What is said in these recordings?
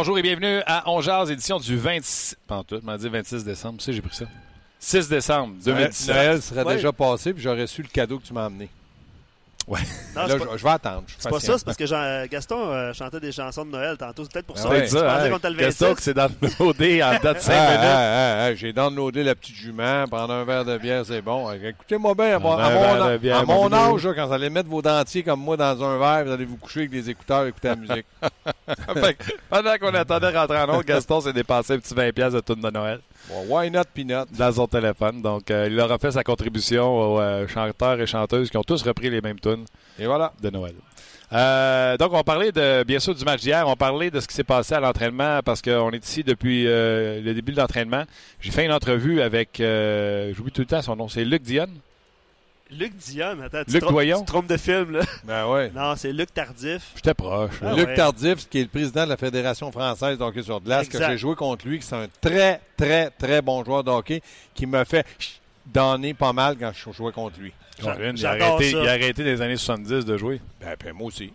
Bonjour et bienvenue à On Jazz, édition du 26... Pas tout, m'a dit 26 décembre. Tu sais, j'ai pris ça. 6 décembre 2017. Noël serait Ouais. déjà passé, puis j'aurais su le cadeau que tu m'as amené. Ouais. Non, Là, je, pas, je vais attendre. c'est pas ça, c'est parce que Jean- Gaston euh, chantait des chansons de Noël tantôt. C'est peut-être pour Ah ça. ouais. Ça, pensais hein? le Gaston 26. qui s'est OD en date de 5 Ah, minutes. ah, ah, J'ai downloadé la petite jument, prendre un verre de bière, c'est bon. Écoutez-moi bien, à mon, Un à mon- verre de bière, à mon mon âge, là, quand vous allez mettre vos dentiers comme moi dans un verre, vous allez vous coucher avec des écouteurs et écouter la musique. Fait que pendant qu'on attendait rentrer en onde, Gaston s'est dépensé un petit 20$ piastres de tune de Noël Bon, why not peanut? dans son téléphone. Donc, euh, il aura fait sa contribution aux euh, chanteurs et chanteuses qui ont tous repris les mêmes tunes Et voilà. de Noël. Euh, donc, on parlait de, bien sûr du match d'hier. On parlait de ce qui s'est passé à l'entraînement parce qu'on est ici depuis le début de l'entraînement. J'ai fait une entrevue avec, j'oublie tout le temps son nom, c'est Luc Dionne. Luc Dionne, attends, tu Luc trompes- tu trompes de film, là. Ben ouais. Non, c'est Luc Tardif. J'étais proche. Ah Luc ouais. Tardif, qui est le président de la Fédération française de hockey sur glace, que j'ai joué contre lui, qui c'est un très, très, très bon joueur de hockey, qui me fait donner pas mal quand je jouais contre lui. Colin, il, a arrêté, ça. il a arrêté des années 70 de jouer. Ben, ben, moi aussi.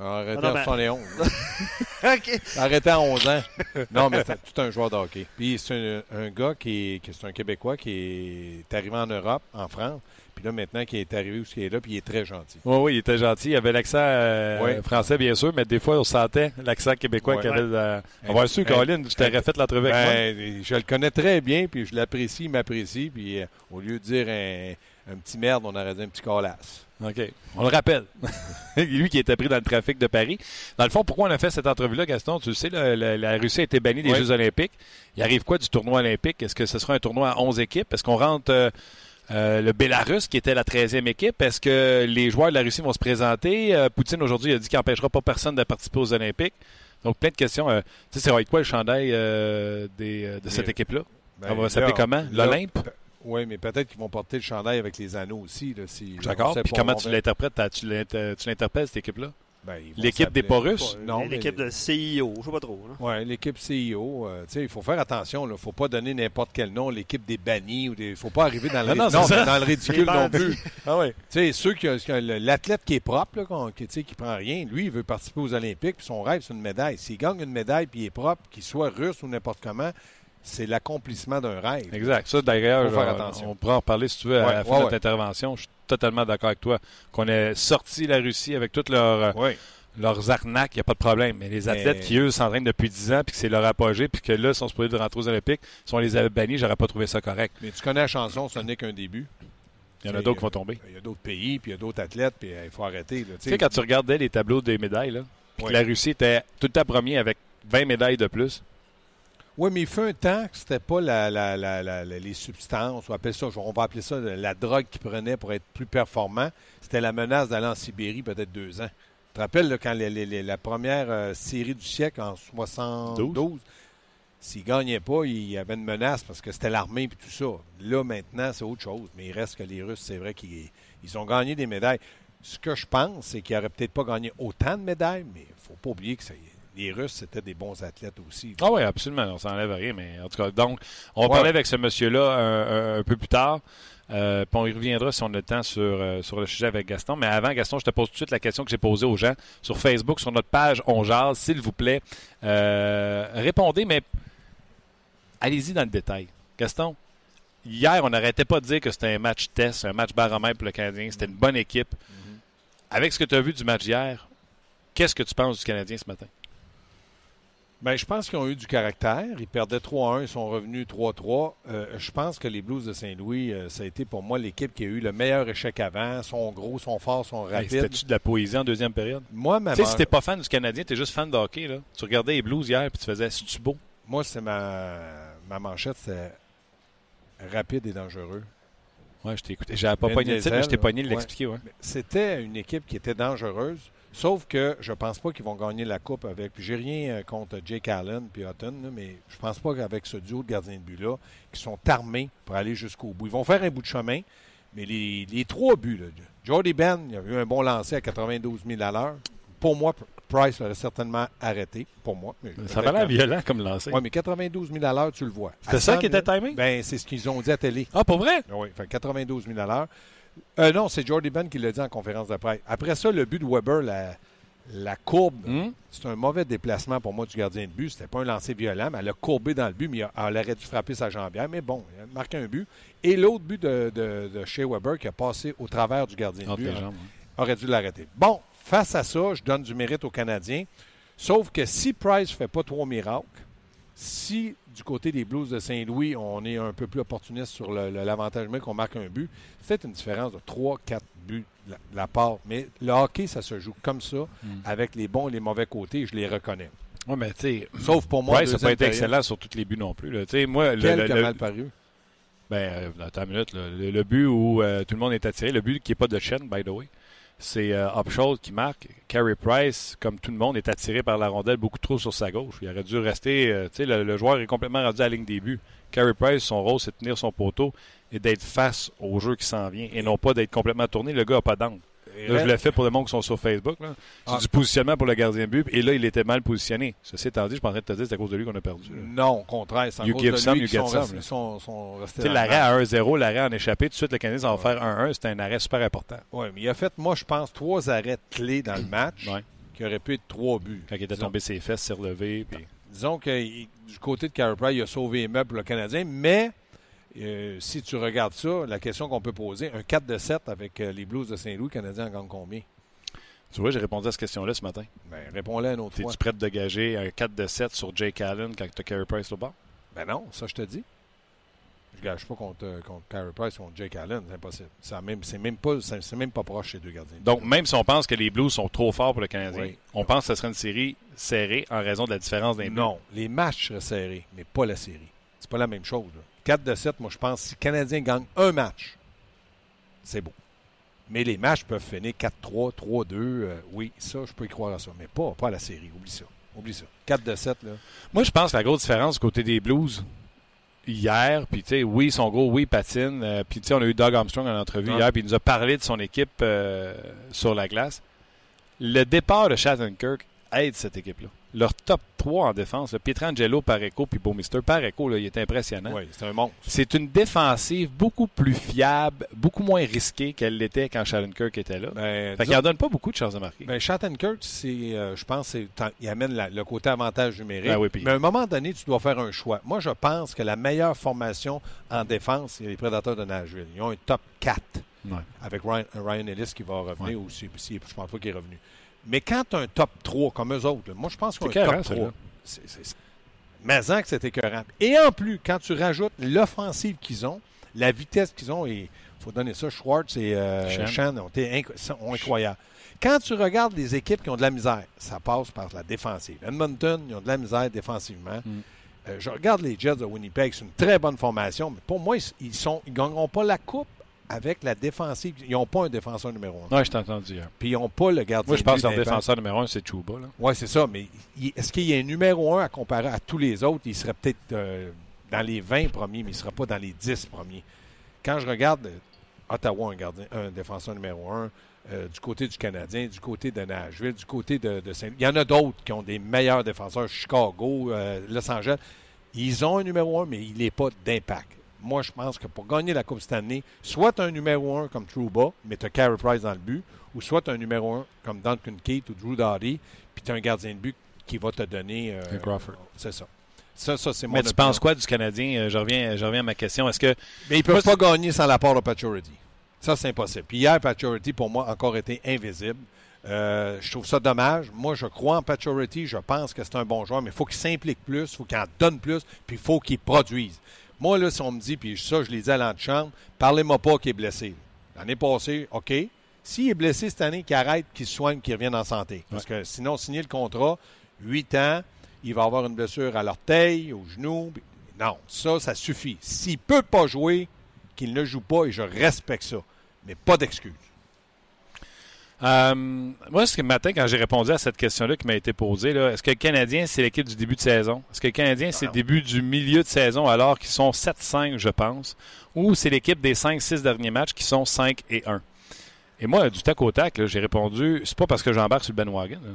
Arrêté Ah non, en ben- 71. OK. Arrêté à 11 ans. Non, mais c'est tout un joueur de hockey. Puis c'est un, un gars qui est, qui est un Québécois qui est arrivé en Europe, en France. Puis là, maintenant, qui est arrivé où il est là, puis il est très gentil. Oui, oui, il était gentil. Il avait l'accent euh, Ouais. français, bien sûr, mais des fois, on sentait l'accent québécois Ouais. qu'il avait. euh, on va su. Colin, je t'aurais fait l'entrevue avec moi. Ben, je le connais très bien, puis je l'apprécie, il m'apprécie. Puis euh, au lieu de dire un, un petit merde, on aurait dit un petit colasse. OK. On le rappelle. Lui qui était pris dans le trafic de Paris. Dans le fond, pourquoi on a fait cette entrevue-là, Gaston? Tu le sais, la, la Russie a été bannie des Oui. Jeux olympiques. Il arrive quoi du tournoi olympique? Est-ce que ce sera un tournoi à 11 équipes? Est-ce qu'on rentre euh, le Bélarus, qui était la 13e équipe? Est-ce que les joueurs de la Russie vont se présenter? Euh, Poutine, aujourd'hui, a dit qu'il n'empêchera pas personne de participer aux Olympiques. Donc, plein de questions. Euh, tu sais, c'est avec quoi le chandail des, de cette équipe-là? Ben, Ça va s'appeler comment? L'Olympe? Oui, mais peut-être qu'ils vont porter le chandail avec les anneaux aussi. Là, si, D'accord. on Puis comment on tu l'interprètes? Tu l'inter- tu l'interpelles, cette équipe-là? Ben, L'équipe des pas russes? Non, L'équipe de CIO, je sais pas trop. là. Oui, l'équipe CIO. euh, tu sais, il faut faire attention. Il ne faut pas donner n'importe quel nom. L'équipe des bannis. Il ne faut pas arriver dans le, Non, non, dans ridicule non plus. Ah oui. Tu sais, ceux qui, qui- l'athlète qui est propre, là, qui, tu sais, qui prend rien, lui, il veut participer aux Olympiques, puis son rêve, c'est une médaille. S'il gagne une médaille, puis il est propre, qu'il soit russe ou n'importe comment, c'est l'accomplissement d'un rêve. Exact. Ça, d'ailleurs, on- pourra en reparler si tu veux à Ouais, la fin ouais, de notre ouais. intervention. Je suis totalement d'accord avec toi. Qu'on ait sorti la Russie avec toutes leurs, euh, leurs arnaques, il n'y a pas de problème. Mais les athlètes Mais- qui, eux, s'entraînent depuis 10 ans, puis que c'est leur apogée, puis que là, ils sont supposés de rentrer aux Olympiques, si on les avait bannis, j'aurais pas trouvé ça correct. Mais tu connais la chanson, ce n'est qu'un début. Il y en a d'autres qui vont tomber. Il y a d'autres pays, puis il y a d'autres athlètes, puis euh, il faut arrêter. là, tu sais. quand tu regardais les tableaux des médailles, là, puis que Ouais. la Russie était tout le temps premier avec 20 médailles de plus. Oui, mais il fait un temps que c'était pas la, la- la- la- la- les substances, on, appelle ça, on va appeler ça la drogue qu'ils prenaient pour être plus performant. C'était la menace d'aller en Sibérie peut-être deux ans. Tu te rappelles là, quand les- les- les- la première euh, série du siècle en 72, s'ils ne gagnaient pas, il y avait une menace parce que c'était l'armée et tout ça. Là, maintenant, c'est autre chose. Mais il reste que les Russes, c'est vrai qu'ils ils ont gagné des médailles. Ce que je pense, c'est qu'ils n'auraient peut-être pas gagné autant de médailles, mais il ne faut pas oublier que ça- les Russes, c'était des bons athlètes aussi. Ah oui, absolument. On s'enlève rien, mais en tout cas, donc, on va Ouais. parler avec ce monsieur-là un, un- un peu plus tard. Euh, puis on y reviendra si on a le temps sur, euh, sur le sujet avec Gaston. Mais avant, Gaston, je te pose tout de suite la question que j'ai posée aux gens sur Facebook, sur notre page On Jase, s'il vous plaît. Euh, répondez, mais allez-y dans le détail. Gaston, hier, on n'arrêtait pas de dire que c'était un match test, un match baromètre pour le Canadien. C'était une bonne équipe. Avec ce que tu as vu du match hier, qu'est-ce que tu penses du Canadien ce matin? Ben, je pense qu'ils ont eu du caractère. Ils perdaient 3-1, ils sont revenus 3-3. Euh, je pense que les Blues de Saint-Louis, euh, ça a été pour moi l'équipe qui a eu le meilleur échec avant. Ils sont gros, sont forts, sont rapides. C'était-tu de la poésie en deuxième période? moi, ma, Tu sais, si t'es pas fan du Canadien, t'es juste fan de hockey, là. Tu regardais les Blues hier, puis tu faisais, c'est-tu beau? moi c'est ma, ma manchette, c'est rapide et dangereux. Ouais, je t'ai écouté. J'avais pas Vin pogné le titre, mais je t'ai pogné de ouais. l'expliquer. Ouais. C'était une équipe qui était dangereuse, sauf que je pense pas qu'ils vont gagner la Coupe avec. Puis j'ai rien euh, contre Jake Allen puis Hutton, là, mais je pense pas qu'avec ce duo de gardiens de but-là, qui sont armés pour aller jusqu'au bout. Ils vont faire un bout de chemin, mais les, les trois buts, là, Jordy Ben, il a eu un bon lancer à 92 000 à l'heure. Pour moi, Price l'aurait certainement arrêté. Pour moi. mais Ça avait l'air violent comme lancé. Oui, mais 92 000 à l'heure, tu le vois. C'était À ça 100 qui 000 était timé? Ben, c'est ce qu'ils ont dit à télé. Ah, pour vrai? Oui, fait 92 000 à l'heure. Euh, non, c'est Jordy Ben qui l'a dit en conférence de presse. Après ça, le but de Weber, la, la courbe, Hmm? c'est un mauvais déplacement pour moi du gardien de but. C'était pas un lancer violent, mais elle a courbé dans le but, mais elle aurait dû frapper sa jambière. Mais bon, il a marqué un but. Et l'autre but de, de, de Shea Weber qui a passé au travers du gardien de but hein, jambes. aurait dû l'arrêter. Bon, face à ça, je donne du mérite aux Canadiens. Sauf que si Price ne fait pas trois miracles, si du côté des Blues de Saint-Louis, on est un peu plus opportuniste sur l'avantage numérique, qu'on marque un but, c'est peut-être une différence de 3-4 buts de la, de la part. Mais le hockey, ça se joue comme ça, Hmm. avec les bons et les mauvais côtés, je les reconnais. Oui, mais tu sais, Sauf pour moi, Price n'a deuxième pas été période. excellent sur tous les buts non plus. là. Moi, le, Quel le- le- mal paru? Ben, euh, attends une minute. le but où euh, tout le monde est attiré, le but qui n'est pas de chaîne, by the way, c'est euh, qui marque. Carey Price, comme tout le monde, est attiré par la rondelle beaucoup trop sur sa gauche. Il aurait dû rester. euh, tu sais, le, joueur est complètement rendu à la ligne des. Carey Price, son rôle, c'est de tenir son poteau et d'être face au jeu qui s'en vient et non pas d'être complètement tourné. Le gars n'a pas d'angle. Là, je le fais pour les monde qui sont sur Facebook. là. C'est Ah. du positionnement pour le gardien de but. Et là, il était mal positionné. Ceci étant dit, je suis en train de te dire que c'est à cause de lui qu'on a perdu. là. Non, au contraire, c'est à cause de some, lui qu'ils sont, restés- sont- sont restés l'arrêt à 1-0, l'arrêt en échappé, tout de suite, le Canadien va faire 1-1. C'était un arrêt super important. Oui, mais il a fait, moi, je pense, trois arrêts clés dans le match Ouais. qui auraient pu être trois buts. Quand il était Disons- tombé ses fesses, s'est relevé. Puis... Disons que il- du côté de Carey il a sauvé les meubles pour le Canadien, mais euh, si tu regardes ça, la question qu'on peut poser, un 4 de 7 avec euh, les Blues de Saint-Louis, Canadien en gagne combien? Tu vois, j'ai répondu à cette question-là ce matin. Ben, réponds-la une autre. T'es-tu prêt de gager un 4 de 7 sur Jake Allen quand tu as Carey Price au bord? Ben non, ça je te dis. Je gage pas contre, euh, contre Carey Price contre Jake Allen, c'est impossible. Ça même- C'est même, pas- c'est- c'est même pas proche ces deux gardiens. Donc, même si on pense que les Blues sont trop forts pour le Canadien, Oui. on pense que ce serait une série serrée en raison de la différence des. Non, les matchs seraient serrés, mais pas la série. C'est pas la même chose. là. 4 de 7, moi je pense, si le Canadien gagne un match, c'est beau. Mais les matchs peuvent finir 4-3, 3-2. euh, oui, ça, je peux y croire à ça. Mais pas, pas à la série. Oublie ça. Oublie ça. 4 de 7, là. Moi, je pense que la grosse différence du côté des Blues, hier, puis tu sais, oui, sont gros, oui, ils patinent. euh, puis tu sais, on a eu Doug Armstrong en entrevue hier, puis il nous a parlé de son équipe euh, sur la glace. Le départ de Shattenkirk aide cette équipe-là. Leur top 3 en défense, Pietrangelo, Pareco, puis Beaumister. Pareco, là, il est impressionnant. Oui, c'est un monstre. C'est une défensive beaucoup plus fiable, beaucoup moins risquée qu'elle l'était quand Shattenkirk était là. Ben, fait qu'il en donne pas beaucoup de chances de marquer. Ben, Shattenkirk, c'est, euh, je pense, il amène la- le côté avantage numérique. Ben oui, Mais à un moment donné, tu dois faire un choix. Moi, je pense que la meilleure formation en défense, c'est les Prédateurs de Nashville. Ils ont un top 4 Ouais. avec Ryan, Ryan Ellis qui va revenir Ouais. aussi. Je pense pas qu'il est revenu. Mais quand tu as un top 3 comme eux autres, là, moi, je pense écœurant, top 3, celui-là. c'est, c'est, mais en que c'est écœurant. Et en plus, quand tu rajoutes l'offensive qu'ils ont, la vitesse qu'ils ont, et il faut donner ça, Schwartz et euh. Shan ont été inc- incroyables. Quand tu regardes les équipes qui ont de la misère, ça passe par la défensive. Edmonton, ils ont de la misère défensivement. Mm. Euh, je regarde les Jets de Winnipeg, c'est une très bonne formation, mais pour moi, ils- ils sont, ils gagneront pas la coupe avec la défensive. Ils n'ont pas un défenseur numéro un. Ouais, je t'ai entendu hier. Puis ils n'ont pas le gardien. Moi, je pense que leur défenseur numéro un, c'est Chuba. Oui, c'est ça, mais est-ce qu'il y a un numéro un à comparer à tous les autres? Il serait peut-être euh, dans les 20 premiers, mais il ne serait pas dans les 10 premiers. Quand je regarde euh, Ottawa, un, gardien, un défenseur numéro un, euh, du côté du Canadien, du côté de Nashville, du côté de, de Saint... Il y en a d'autres qui ont des meilleurs défenseurs, Chicago, euh, Los Angeles. Ils ont un numéro un, mais il n'est pas d'impact. Moi, je pense que pour gagner la Coupe cette année, soit tu as un numéro un comme Trouba, mais tu as Carey Price dans le but, ou soit tu as un numéro un comme Duncan Keith ou Drew Doughty, puis tu as un gardien de but qui va te donner. euh, Crawford. C'est ça. Ça, ça c'est mon Mais tu opinion. penses quoi du Canadien? Euh, Je reviens, je reviens à ma question. Est-ce que. Mais ils ne peuvent pas gagner sans l'apport de Paturity. Ça, c'est impossible. Puis hier, Paturity, pour moi, a encore été invisible. Euh, je trouve ça dommage. Moi, je crois en Paturity. Je pense que c'est un bon joueur, mais il faut qu'il s'implique plus, il faut qu'il en donne plus, puis il faut qu'il produise. Moi, là, si on me dit, puis ça, je l'ai dit à l'antichambre, parlez-moi pas qu'il est blessé. L'année passée, OK. S'il est blessé cette année, qu'il arrête, qu'il se soigne, qu'il revienne en santé. Parce que sinon, signer le contrat, 8 ans, il va avoir une blessure à l'orteil, au genou. Non, ça, ça suffit. S'il ne peut pas jouer, qu'il ne joue pas et je respecte ça. Mais pas d'excuse. Euh, moi, ce matin, quand j'ai répondu à cette question-là qui m'a été posée, là, est-ce que le Canadien, c'est l'équipe du début de saison? Est-ce que le Canadien, c'est le début du milieu de saison alors qu'ils sont 7-5, je pense? Ou c'est l'équipe des 5-6 derniers matchs qui sont 5 et 1? Et moi, du tac au tac, là, j'ai répondu, c'est pas parce que j'embarque sur le Ben Wagon. là.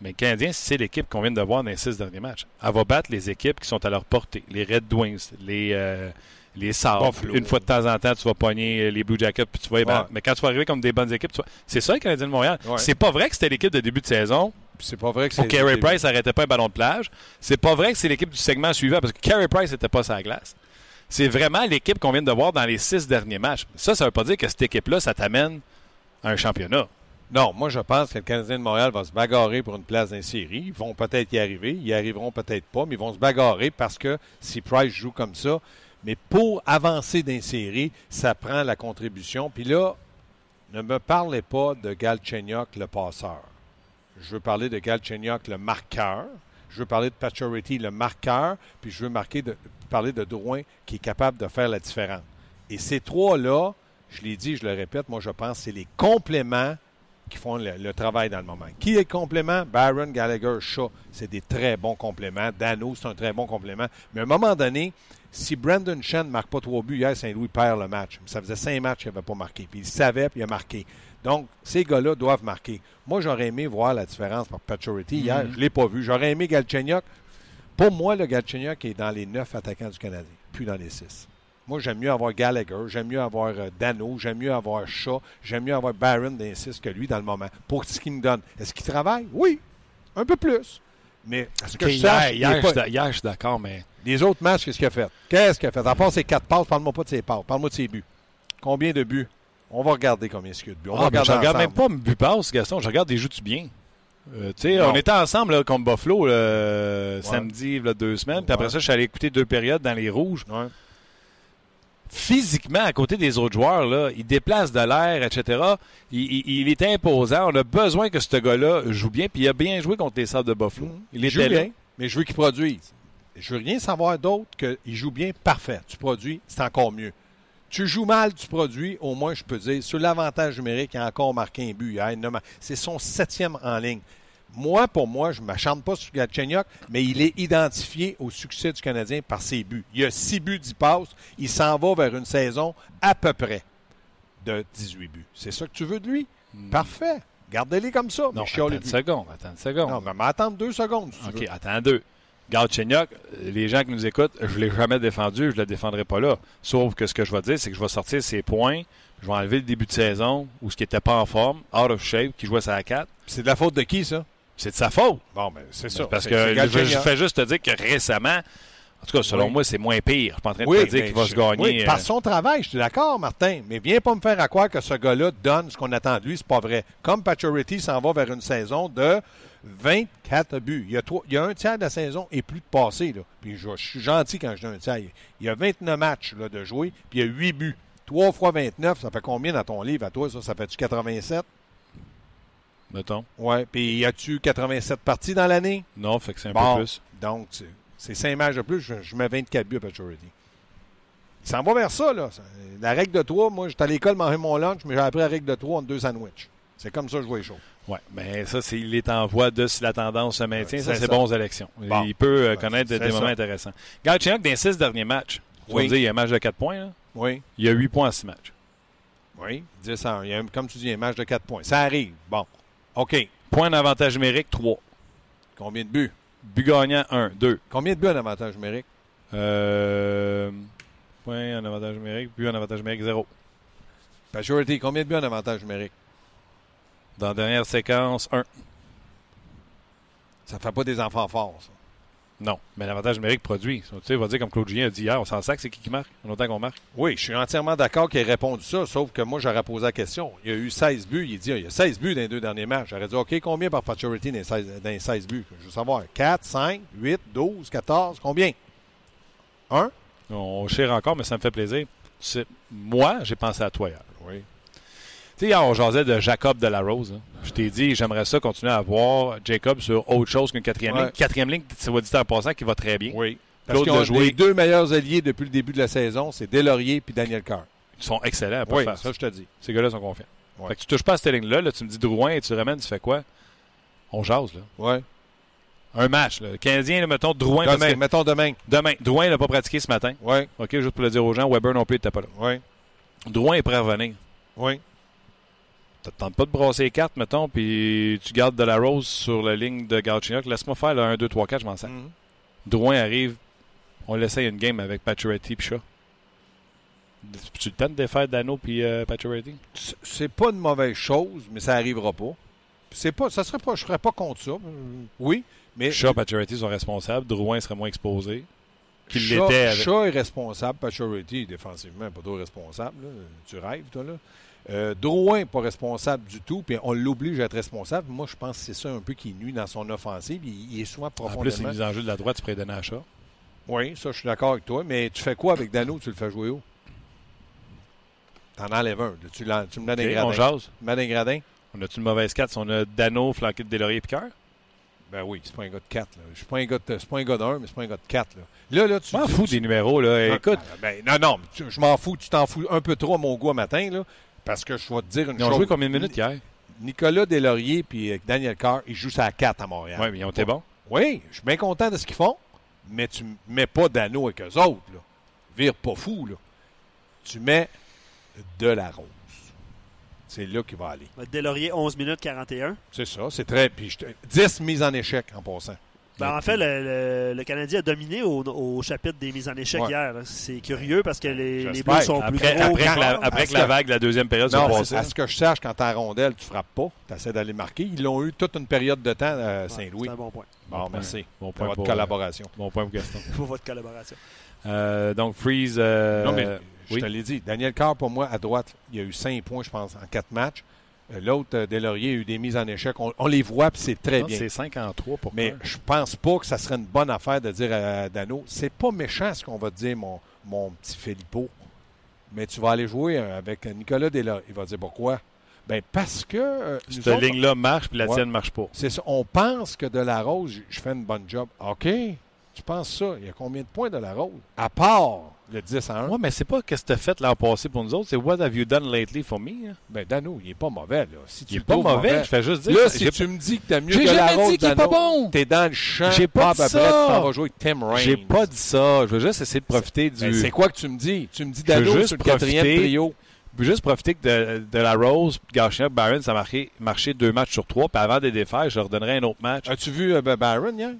Mais le Canadien, c'est l'équipe qu'on vient de voir dans les 6 derniers matchs. Elle va battre les équipes qui sont à leur portée. Les Red Wings, les, euh, les. Buffalo. Une fois de temps en temps, tu vas pogner les Blue Jackets puis tu vas battre. Ouais. Mais quand tu vas arriver comme des bonnes équipes, tu vas- c'est ça le Canadien de Montréal. Ouais. C'est pas vrai que c'était l'équipe de début de saison c'est pas vrai que c'est. Carey Price n'arrêtait pas un ballon de plage. C'est pas vrai que c'est l'équipe du segment suivant parce que Carey Price n'était pas sur la glace. C'est vraiment l'équipe qu'on vient de voir dans les six derniers matchs. Ça, ça veut pas dire que cette équipe-là, ça t'amène à un championnat. Non, moi, je pense que le Canadien de Montréal va se bagarrer pour une place dans les séries. Ils vont peut-être y arriver. Ils y arriveront peut-être pas, mais ils vont se bagarrer parce que si Price joue comme ça. Mais pour avancer dans les séries, ça prend la contribution. Puis là, ne me parlez pas de Galchenyuk, le passeur. Je veux parler de Galchenyuk, le marqueur. Je veux parler de Pacioretty, le marqueur. Puis je veux parler de Drouin, qui est capable de faire la différence. Et ces trois-là, je l'ai dit, je le répète, moi, je pense que c'est les compléments qui font le, le travail dans le moment. Qui est le complément? Byron, Gallagher, Shaw, c'est des très bons compléments. Dano, c'est un très bon complément. Mais à un moment donné, si Brandon Shen ne marque pas trois buts, hier, Saint-Louis perd le match. Ça faisait cinq matchs qu'il n'avait pas marqué. Puis il savait, puis il a marqué. Donc, ces gars-là doivent marquer. Moi, j'aurais aimé voir la différence par Paturity hier. Je ne l'ai pas vu. J'aurais aimé Galchenyuk. Pour moi, le Galchenyuk est dans les neuf attaquants du Canadien, puis dans les six. Moi, j'aime mieux avoir Gallagher, j'aime mieux avoir euh, Dano, j'aime mieux avoir Shaw, j'aime mieux avoir Barron six que lui dans le moment. Pour ce qu'il me donne. Est-ce qu'il travaille? Oui. Un peu plus. Mais est-ce que Ok, je sache, hier, hier, pas- je suis d'a- hier, je suis d'accord, mais les autres matchs, qu'est-ce qu'il a fait? Qu'est-ce qu'il a fait? À part ses quatre passes, parle-moi pas de ses passes. Parle-moi de ses buts. Combien de buts? On va regarder combien il y a de buts. On va Ah, regarder je regarde ensemble. même pas but passe, Gaston. Je regarde des joues-tu bien? Euh, tu sais, Non. on était ensemble là, contre Buffalo là, samedi, deux semaines. Puis après ça, je suis allé écouter deux périodes dans les rouges. Ouais. Physiquement, à côté des autres joueurs, là, il déplace de l'air, etc. Il, il- il est imposant. On a besoin que ce gars-là joue bien. Puis il a bien joué contre les Sabres de Buffalo. Il Il là. bien, mais je veux qu'il produise. Je veux rien savoir d'autre qu'il joue bien, parfait. Tu produis, c'est encore mieux. Tu joues mal, tu produis, au moins je peux dire, sur l'avantage numérique, il a encore marqué un but C'est son septième en ligne. Moi, pour moi, je ne m'acharne pas sur Galchenyuk, mais il est identifié au succès du Canadien par ses buts. Il a six buts, 10 passes. Il s'en va vers une saison à peu près de 18 buts. C'est ça que tu veux de lui? Parfait. Gardez-les comme ça. Hmm. Non, attends une seconde. Attends une seconde. Non, mais attendre deux secondes. si OK, attends deux. Galchenyuk, les gens qui nous écoutent, je ne l'ai jamais défendu, je ne le défendrai pas là. Sauf que ce que je vais dire, c'est que je vais sortir ses points, je vais enlever le début de saison où ce qui n'était pas en forme, out of shape, qui jouait ça à 4. C'est de la faute de qui, ça? C'est de sa faute. Bon, ben, c'est ça. Parce que je, fais juste te dire que récemment, en tout cas, selon Oui. moi, c'est moins pire. Je suis pas en train de Oui, te dire mais qu'il va je- se gagner. oui, euh, par son travail, je suis d'accord, Martin. Mais viens pas me faire à croire que ce gars-là donne ce qu'on attend de lui. C'est pas vrai. Comme Pacioretty s'en va vers une saison de 24 buts. Il y a, trois- il y a un tiers de la saison et plus de passé. Là. Puis je, je suis gentil quand je dis un tiers. Il y a 29 matchs là, de jouer, puis il y a 8 buts. 3 fois 29, ça fait combien dans ton livre à toi? Ça, ça fait-tu 87? Mettons. Oui. Puis y a-tu 87 parties dans l'année? Non, fait que c'est un Bon, peu plus. Donc, c'est- c'est 5 matchs de plus, je, je mets 24 buts à Pacioretty. Il s'en va vers ça, là. La règle de 3, moi, j'étais à l'école manger mon lunch, mais j'ai appris la règle de 3 en deux sandwichs. C'est comme ça que je vois les choses. Oui, mais ça, c'est, il est en voie de si la tendance se maintient. Ouais, ça, c'est bons élections. Bon. Il peut euh, Ouais, connaître des ça. moments intéressants. Galchenyuk, dans les six derniers matchs, Oui. dire, il y a un match de 4 points. Là. Oui, Il y a 8 points en 6 matchs. oui. 10 à 1. Il y a, comme tu dis, un match de 4 points. Ça arrive. Bon. OK. Points d'avantage numérique, 3. Combien de buts? But gagnant, 1. 2. Combien de buts en avantage numérique? Euh, points en avantage numérique, but en avantage numérique, 0. Pacioretty, combien de buts en avantage numérique? Dans la dernière séquence, 1. Ça fait pas des enfants forts, ça. Non, mais l'avantage numérique produit. Tu sais, va dire comme Claude Julien a dit hier, on s'en sac, c'est qui qui marque? En autant qu'on marque. Oui, je suis entièrement d'accord qu'il ait répondu ça, sauf que moi, j'aurais posé la question. Il y a eu 16 buts. Il dit, il y a 16 buts dans les deux derniers matchs. J'aurais dit, OK, combien par Pacioretty dans les 16, dans les 16 buts? Je veux savoir. 4, 5, 8, 12, 14, combien? 1? On chire encore, mais ça me fait plaisir. Tu sais, moi, j'ai pensé à toi hier. Oui. Tu sais, on jasait de Jacob de la Rose. hein. Je t'ai dit, j'aimerais ça continuer à voir Jacob sur autre chose qu'une quatrième Ouais. ligne. Quatrième ligne, c'est dit en passant, qui va très bien. Oui. Parce Claude qu'ils ont l'a joué. les deux meilleurs alliés depuis le début de la saison, c'est Delaurier puis Daniel Carr. Ils sont excellents à pas Oui, faire. ça, je te dis. Ces gars-là sont confiants. Ouais. Fait que tu touches pas à cette ligne-là, là, tu me dis Drouin et tu ramènes, tu fais quoi? On jase, là. Ouais. Un match, là. Le Canadien, là, mettons, Drouin. parce Demain, que- mettons demain. Demain. Drouin n'a pas pratiqué ce matin. Oui, OK, juste pour le dire aux gens, Weber non plus n'était pas là. oui, Drouin est prêt à revenir. oui. Tu tentes pas de brasser les cartes, mettons, puis tu gardes de la rose sur la ligne de Galchenyuk. Laisse-moi faire le 1, 2, 3, 4, je m'en sers. Mhm. Drouin arrive, on l'essaye une game avec Pacioretty puis Shaw. Tu le temps de défaire Dano puis euh, C'est pas une mauvaise chose, mais ça arrivera pas. C'est pas, ça serait pas, je serais pas contre ça. Oui, mais Shaw, Pacioretty sont responsables. Drouin serait moins exposé qu'il l'était avec... Shaw est responsable, Pacioretty défensivement, pas trop responsable. là. Tu rêves, toi, là? Euh, Drouin, pas responsable du tout, puis on l'oblige à être responsable. Moi, je pense que c'est ça un peu qui nuit dans son offensive. Il, il est souvent En plus, profondément... les mises en jeu de la droite, tu donner à Shaw. Oui, ça, je suis d'accord avec toi. Mais tu fais quoi avec Dano? Tu le fais jouer où? T'en enlèves un. Tu, me donnes OK, des on gradins. jase. Tu me donnes des gradins? On a-tu une mauvaise carte si on a Dano flanqué de Delorier et Picard? Ben oui, c'est pas un gars de 4. Je suis pas un gars de, c'est pas un gars d'un, mais c'est pas un gars de 4. Là, là, là tu Je m'en fous tu- des numéros, là. Non, Écoute, ben, non, non, tu- je m'en fous. Tu t'en fous un peu trop à mon goût à matin, là, parce que je vais te dire une ils ont chose. joué combien de minutes hier? Nicolas Deslauriers et Daniel Carr, ils jouent ça à 4 à Montréal. Oui, mais ils ont été bons. Oui, je suis bien content de ce qu'ils font, mais tu mets pas d'anneau avec eux autres. Là. Vire pas fou. Là. Tu mets de la rose. C'est là qu'il va aller. Delaurier, 11 minutes 41. C'est ça, c'est très. Puis je te- 10 mises en échec en passant. Ben, en fait, le, le- le Canadien a dominé au, au chapitre des mises en échec Ouais. hier. C'est curieux parce que les, les. Blues sont plus gros. après que la, après que la vague de la deuxième période Non, soit à passée. à ce que je sache, quand en rondelle, tu frappes pas. Tu essaies d'aller marquer. Ils l'ont eu toute une période de temps à Ouais, Saint-Louis. C'est un bon point Bon, merci. Bon Pour point votre pour, collaboration. euh, bon point pour Gaston. pour votre collaboration. Euh, donc, Freeze. euh, non, mais je oui? te l'ai dit. Daniel Carr, pour moi, à droite, il a eu 5 points, je pense, en 4 matchs. Euh, L'autre, euh, Deslauriers, a eu des mises en échec. On, on les voit, puis c'est très Non, bien. C'est 5 en 3 pour Mais je pense pas que ça serait une bonne affaire de dire à Dano, c'est pas méchant ce qu'on va te dire, mon, mon petit Filippo. Mais tu vas aller jouer euh, avec Nicolas Della. Il va dire pourquoi? Ben parce que euh, Cette autres, ligne-là marche, puis la Ouais. tienne ne marche pas. c'est ça. On pense que de la rose, je- je fais une bonne job. OK. Tu penses ça? Il y a combien de points de la rose? À part le 10 à 1. Oui, mais c'est pas ce que tu as fait l'an passé pour nous autres, c'est What have you done lately for me? hein? Ben Dano, il est pas mauvais. Là. Si tu Il est pas mauvais, je fais juste dire. Là, ça. si tu me dis que t'as mieux que la dit qu'il est pas bon. T'es dans le champ. J'ai pas Bob dit Abrett, ça. t'en vas jouer Tim Raines. J'ai pas dit ça. Je veux juste essayer de profiter du. Ben, c'est quoi que tu me dis? Tu me dis Dano juste sur le quatrième trio. Je veux juste profiter que de, de la Rose, Gachien, Barron, ça a marqué, marché deux matchs sur trois. Puis avant de les défaire, je leur donnerai un autre match. As-tu vu euh, ben, Byron hier?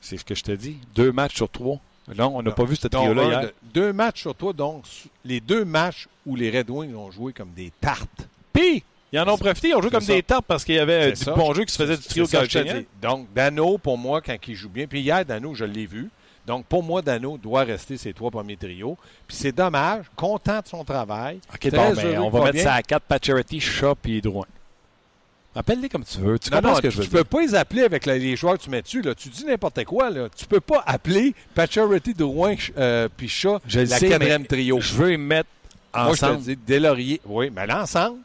C'est ce que je te dis. Deux matchs sur trois. Non, on n'a pas vu ce trio-là hier. de- deux matchs sur toi, donc les deux matchs où les Red Wings ont joué comme des tartes. Puis, ils en ont profité. Ils ont joué comme ça. des tartes parce qu'il y avait euh, du ça. bon jeu qui se faisait du trio dis. Donc, Dano, pour moi, quand il joue bien, puis hier, Dano, je l'ai vu. Donc, pour moi, Dano doit rester ses trois premiers trios. Puis c'est dommage, content de son travail. OK, bon, ben, on va mettre bien. ça à 4, Pacioretty, Shaw puis Drouin. Appelle-les comme tu veux. Tu Non, comprends non, ce que je veux tu dire? peux pas les appeler avec la- les joueurs que tu mets dessus. Là. Tu dis n'importe quoi. Là. Tu peux pas appeler Pacioretty, Drouin euh, puis Je le la sais, quatrième trio. Je veux y mettre Moi, je te ensemble. dis, Deslauriers. Oui, mais l'ensemble.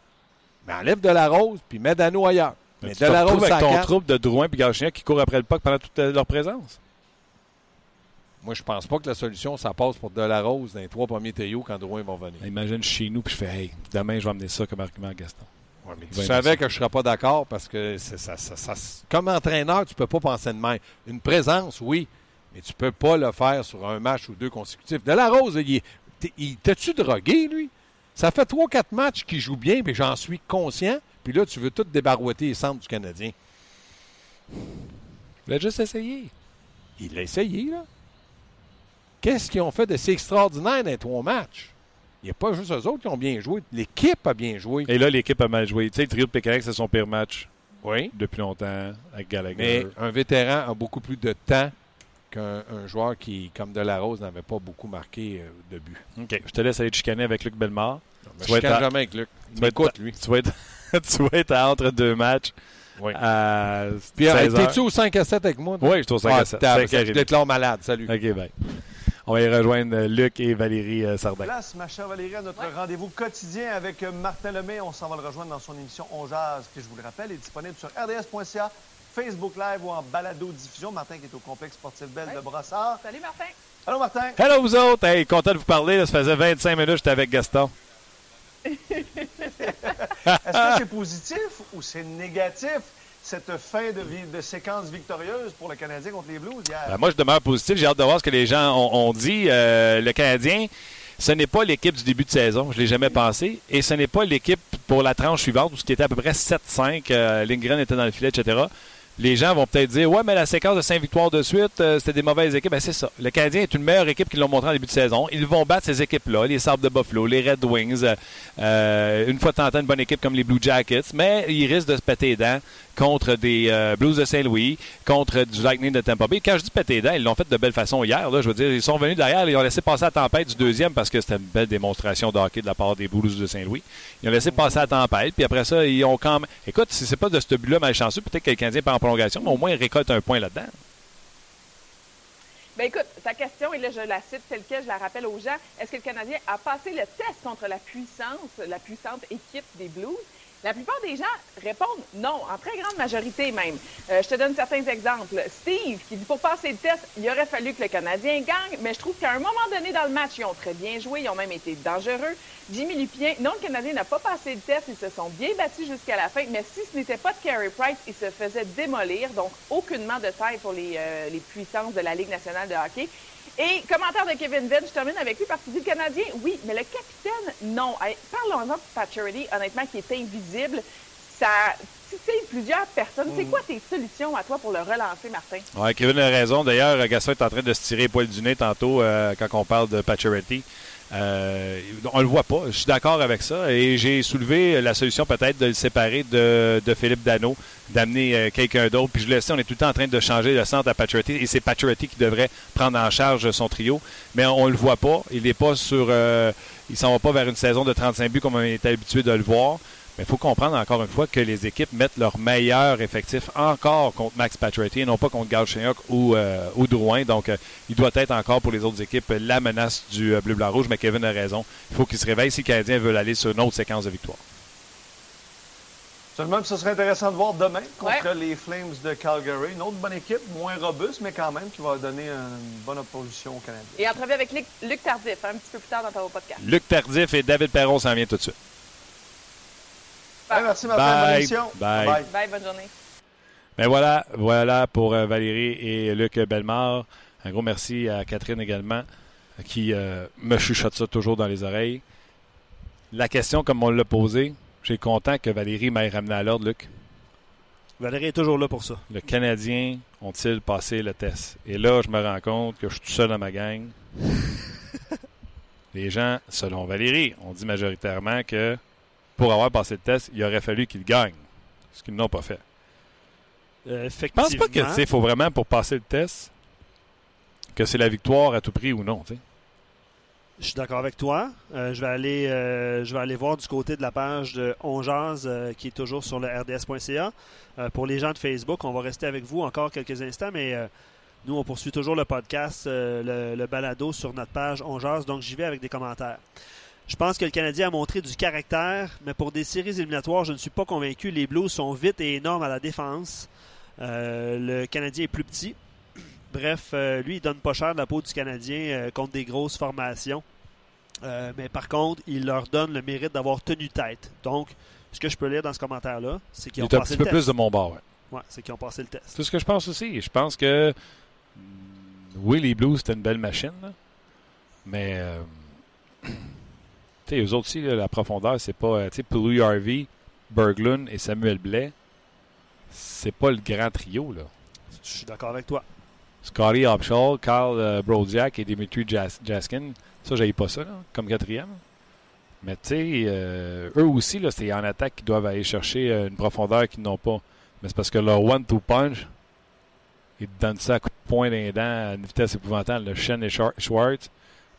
Mais enlève de la rose, puis mets Dano ailleurs. Mais tu de la rose, avec ton troupe de Drouin et Gachien qui courent après le puck pendant toute leur présence. Moi, je pense pas que la solution, ça passe pour de la rose dans les trois premiers trios quand Drouin va venir. Imagine chez nous, puis je fais, hey, demain, je vais amener ça comme argument à Gaston. Ouais, mais Il tu va savais que je ne serais pas d'accord parce que ça, ça- ça- comme entraîneur, tu peux pas penser de même. Une présence, oui, mais tu peux pas le faire sur un match ou deux consécutifs. De la Rose, il, il t'as-tu drogué, lui? Ça fait trois, quatre matchs qu'il joue bien, puis j'en suis conscient. Puis là, tu veux tout débarouetter les centres du Canadien. Je juste essayer. Il l'a essayé, là. Qu'est-ce qu'ils ont fait de si extraordinaire dans les trois matchs? Il n'y a pas juste eux autres qui ont bien joué. L'équipe a bien joué. Et là, l'équipe a mal joué. Tu sais, le trio de Pécanic, c'est son pire match Oui. depuis longtemps avec Gallagher. Mais un vétéran a beaucoup plus de temps qu'un un joueur qui, comme Delarose, n'avait pas beaucoup marqué euh, de but. OK, je te laisse aller te chicaner avec Luc Bellemare. Tu je à- jamais avec Luc. Tu vas être- m'écoute, lui. Tu vas être, tu vas être à entre deux matchs Oui. à Puis, 16 heures. t'es-tu au 5 à 7 avec moi? Oui, je suis au 5 Ah, à 7. tabarnak, 5 à Je déclare malade. Salut. OK, bye. On va y rejoindre Luc et Valérie euh, Sardin. Place, ma chère Valérie, à notre rendez-vous quotidien avec euh, Martin Lemay. On s'en va le rejoindre dans son émission On Jazz, qui, je vous le rappelle, est disponible sur rds.ca Facebook Live ou en balado-diffusion. Martin qui est au complexe sportif Belle de Brossard. Salut Martin. Allô, Martin? Hello, vous autres. Hey, content de vous parler. Là, ça faisait 25 minutes que j'étais avec Gaston. Est-ce que c'est positif ou c'est négatif, cette fin de, séquence victorieuse pour le Canadien contre les Blues hier? Ben, moi, je demeure positif. J'ai hâte de voir ce que les gens ont, dit. Euh, le Canadien, ce n'est pas l'équipe du début de saison. Je ne l'ai jamais pensé. Et ce n'est pas l'équipe pour la tranche suivante, où ce qui était à peu près 7-5. Euh, Lindgren était dans le filet, etc. Les gens vont peut-être dire Ouais, mais la séquence de 5 victoires de suite, euh, c'était des mauvaises équipes. Ben, c'est ça. Le Canadien est une meilleure équipe qu'ils l'ont montré en début de saison. Ils vont battre ces équipes-là, les Sabres de Buffalo, les Red Wings. euh, une fois temps, une bonne équipe comme les Blue Jackets. Mais ils risquent de se péter les dents contre des euh, Blues de Saint-Louis, contre du Lightning de Tampa Bay. Quand je dis les dents, ils l'ont fait de belle façon hier. Là, je veux dire, ils sont venus derrière, ils ont laissé passer la tempête du deuxième parce que c'était une belle démonstration de de la part des Blues de Saint-Louis. Ils ont laissé passer la tempête, puis après ça, ils ont quand même. Écoute, si c'est pas de ce but-là malchanceux, peut-être que le Canadien part en prolongation, mais au moins, ils récoltent un point là-dedans. Ben écoute, ta question, et là je la cite telle quelle, je la rappelle aux gens. Est-ce que le Canadien a passé le test contre la puissance, la puissante équipe des Blues? La plupart des gens répondent non, en très grande majorité même. Euh, je te donne certains exemples. Steve, qui dit pour passer le test, il aurait fallu que le Canadien gagne, mais je trouve qu'à un moment donné dans le match, ils ont très bien joué, ils ont même été dangereux. Jimmy Lupien, non, le Canadien n'a pas passé le test, ils se sont bien battus jusqu'à la fin, mais si ce n'était pas de Carey Price, ils se faisaient démolir, donc aucunement de taille pour euh, les puissances de la Ligue nationale de hockey. Et commentaire de Kevin Venn, je termine avec lui parce qu'il dit le Canadien, oui, mais le capitaine, non. Parlons-en de Pacioretty, honnêtement, qui est invisible. Ça titille plusieurs personnes. C'est quoi tes solutions à toi pour le relancer, Martin? Ouais, Kevin a raison. D'ailleurs, Gaston est en train de se tirer les poils du nez tantôt euh, quand on parle de Pacioretty. Euh, on le voit pas. Je suis d'accord avec ça. Et j'ai soulevé la solution peut-être de le séparer de, de Philippe Dano, d'amener euh, quelqu'un d'autre. Puis je le sais, on est tout le temps en train de changer le centre à Pacioretty. Et c'est Pacioretty qui devrait prendre en charge son trio. Mais on, le voit pas. Il n'est pas sur. euh, il s'en va pas vers une saison de 35 buts comme on est habitué de le voir. Mais il faut comprendre encore une fois que les équipes mettent leur meilleur effectif encore contre Max Pacioretty et non pas contre Galchenyuk ou, euh, ou Drouin. Donc, euh, il doit être encore pour les autres équipes la menace du euh, bleu-blanc-rouge. Mais Kevin a raison. Il faut qu'il se réveille si les Canadiens veulent aller sur une autre séquence de victoire. Seulement ce serait intéressant de voir demain contre Ouais. les Flames de Calgary. Une autre bonne équipe, moins robuste, mais quand même qui va donner une bonne opposition aux Canadiens. Et entrevue avec Luc, Tardif, un petit peu plus tard dans ton podcast. Luc Tardif et David Perron s'en viennent tout de suite. Hey, merci Martin, bonne Bye. émission. Bye. Bye, bonne journée. Ben voilà, voilà pour euh, Valérie et Luc Bellemare. Un gros merci à Catherine également, qui euh, me chuchote ça toujours dans les oreilles. La question, comme on l'a posée, j'ai content que Valérie m'ait ramené à l'ordre, Luc. Valérie est toujours là pour ça. Le Canadien ont-ils passé le test? Et là, je me rends compte que je suis tout seul dans ma gang. Les gens, selon Valérie, ont dit majoritairement que pour avoir passé le test, il aurait fallu qu'ils gagnent. Ce qu'ils n'ont pas fait. Euh, Je pense pas que, faut vraiment, pour passer le test, que c'est la victoire à tout prix ou non. Je suis d'accord avec toi. Euh, je, vais aller, euh, je vais aller voir du côté de la page de Onjaz euh, qui est toujours sur le rds.ca. Pour les gens de Facebook, on va rester avec vous encore quelques instants, mais nous, on poursuit toujours le podcast, le, le balado sur notre page Onjaz, donc j'y vais avec des commentaires. Je pense que le Canadien a montré du caractère, mais pour des séries éliminatoires, je ne suis pas convaincu. Les Blues sont vite et énormes à la défense. Euh, le Canadien est plus petit. Bref, euh, lui, il donne pas cher de la peau du Canadien euh, contre des grosses formations. Mais par contre, il leur donne le mérite d'avoir tenu tête. Donc, ce que je peux lire dans ce commentaire-là, c'est qu'ils Il ont est un passé petit le peu test. plus de mon bord, ouais. Ouais, c'est qu'ils ont passé le test. C'est ce que je pense aussi. Je pense que, mm, oui, les Blues, c'était une belle machine, là. mais, sais, eux autres aussi, là, la profondeur, c'est pas, euh, tu sais, Pouliot Harvey, Berglund et Samuel Blais, c'est pas le grand trio, là. Je suis d'accord avec toi. Scotty Upshall, Carl euh, Brodziak et Dimitri Jas- Jaskin. Ça, j'aille pas ça, là, comme quatrième. Mais tu sais, euh, eux aussi, là, c'est en attaque qu'ils doivent aller chercher euh, une profondeur qu'ils n'ont pas. Mais c'est parce que leur one-two punch, ils te donnent ça à coup de poing dans les dents à une vitesse épouvantable. Le Shen et Schwar- Schwartz,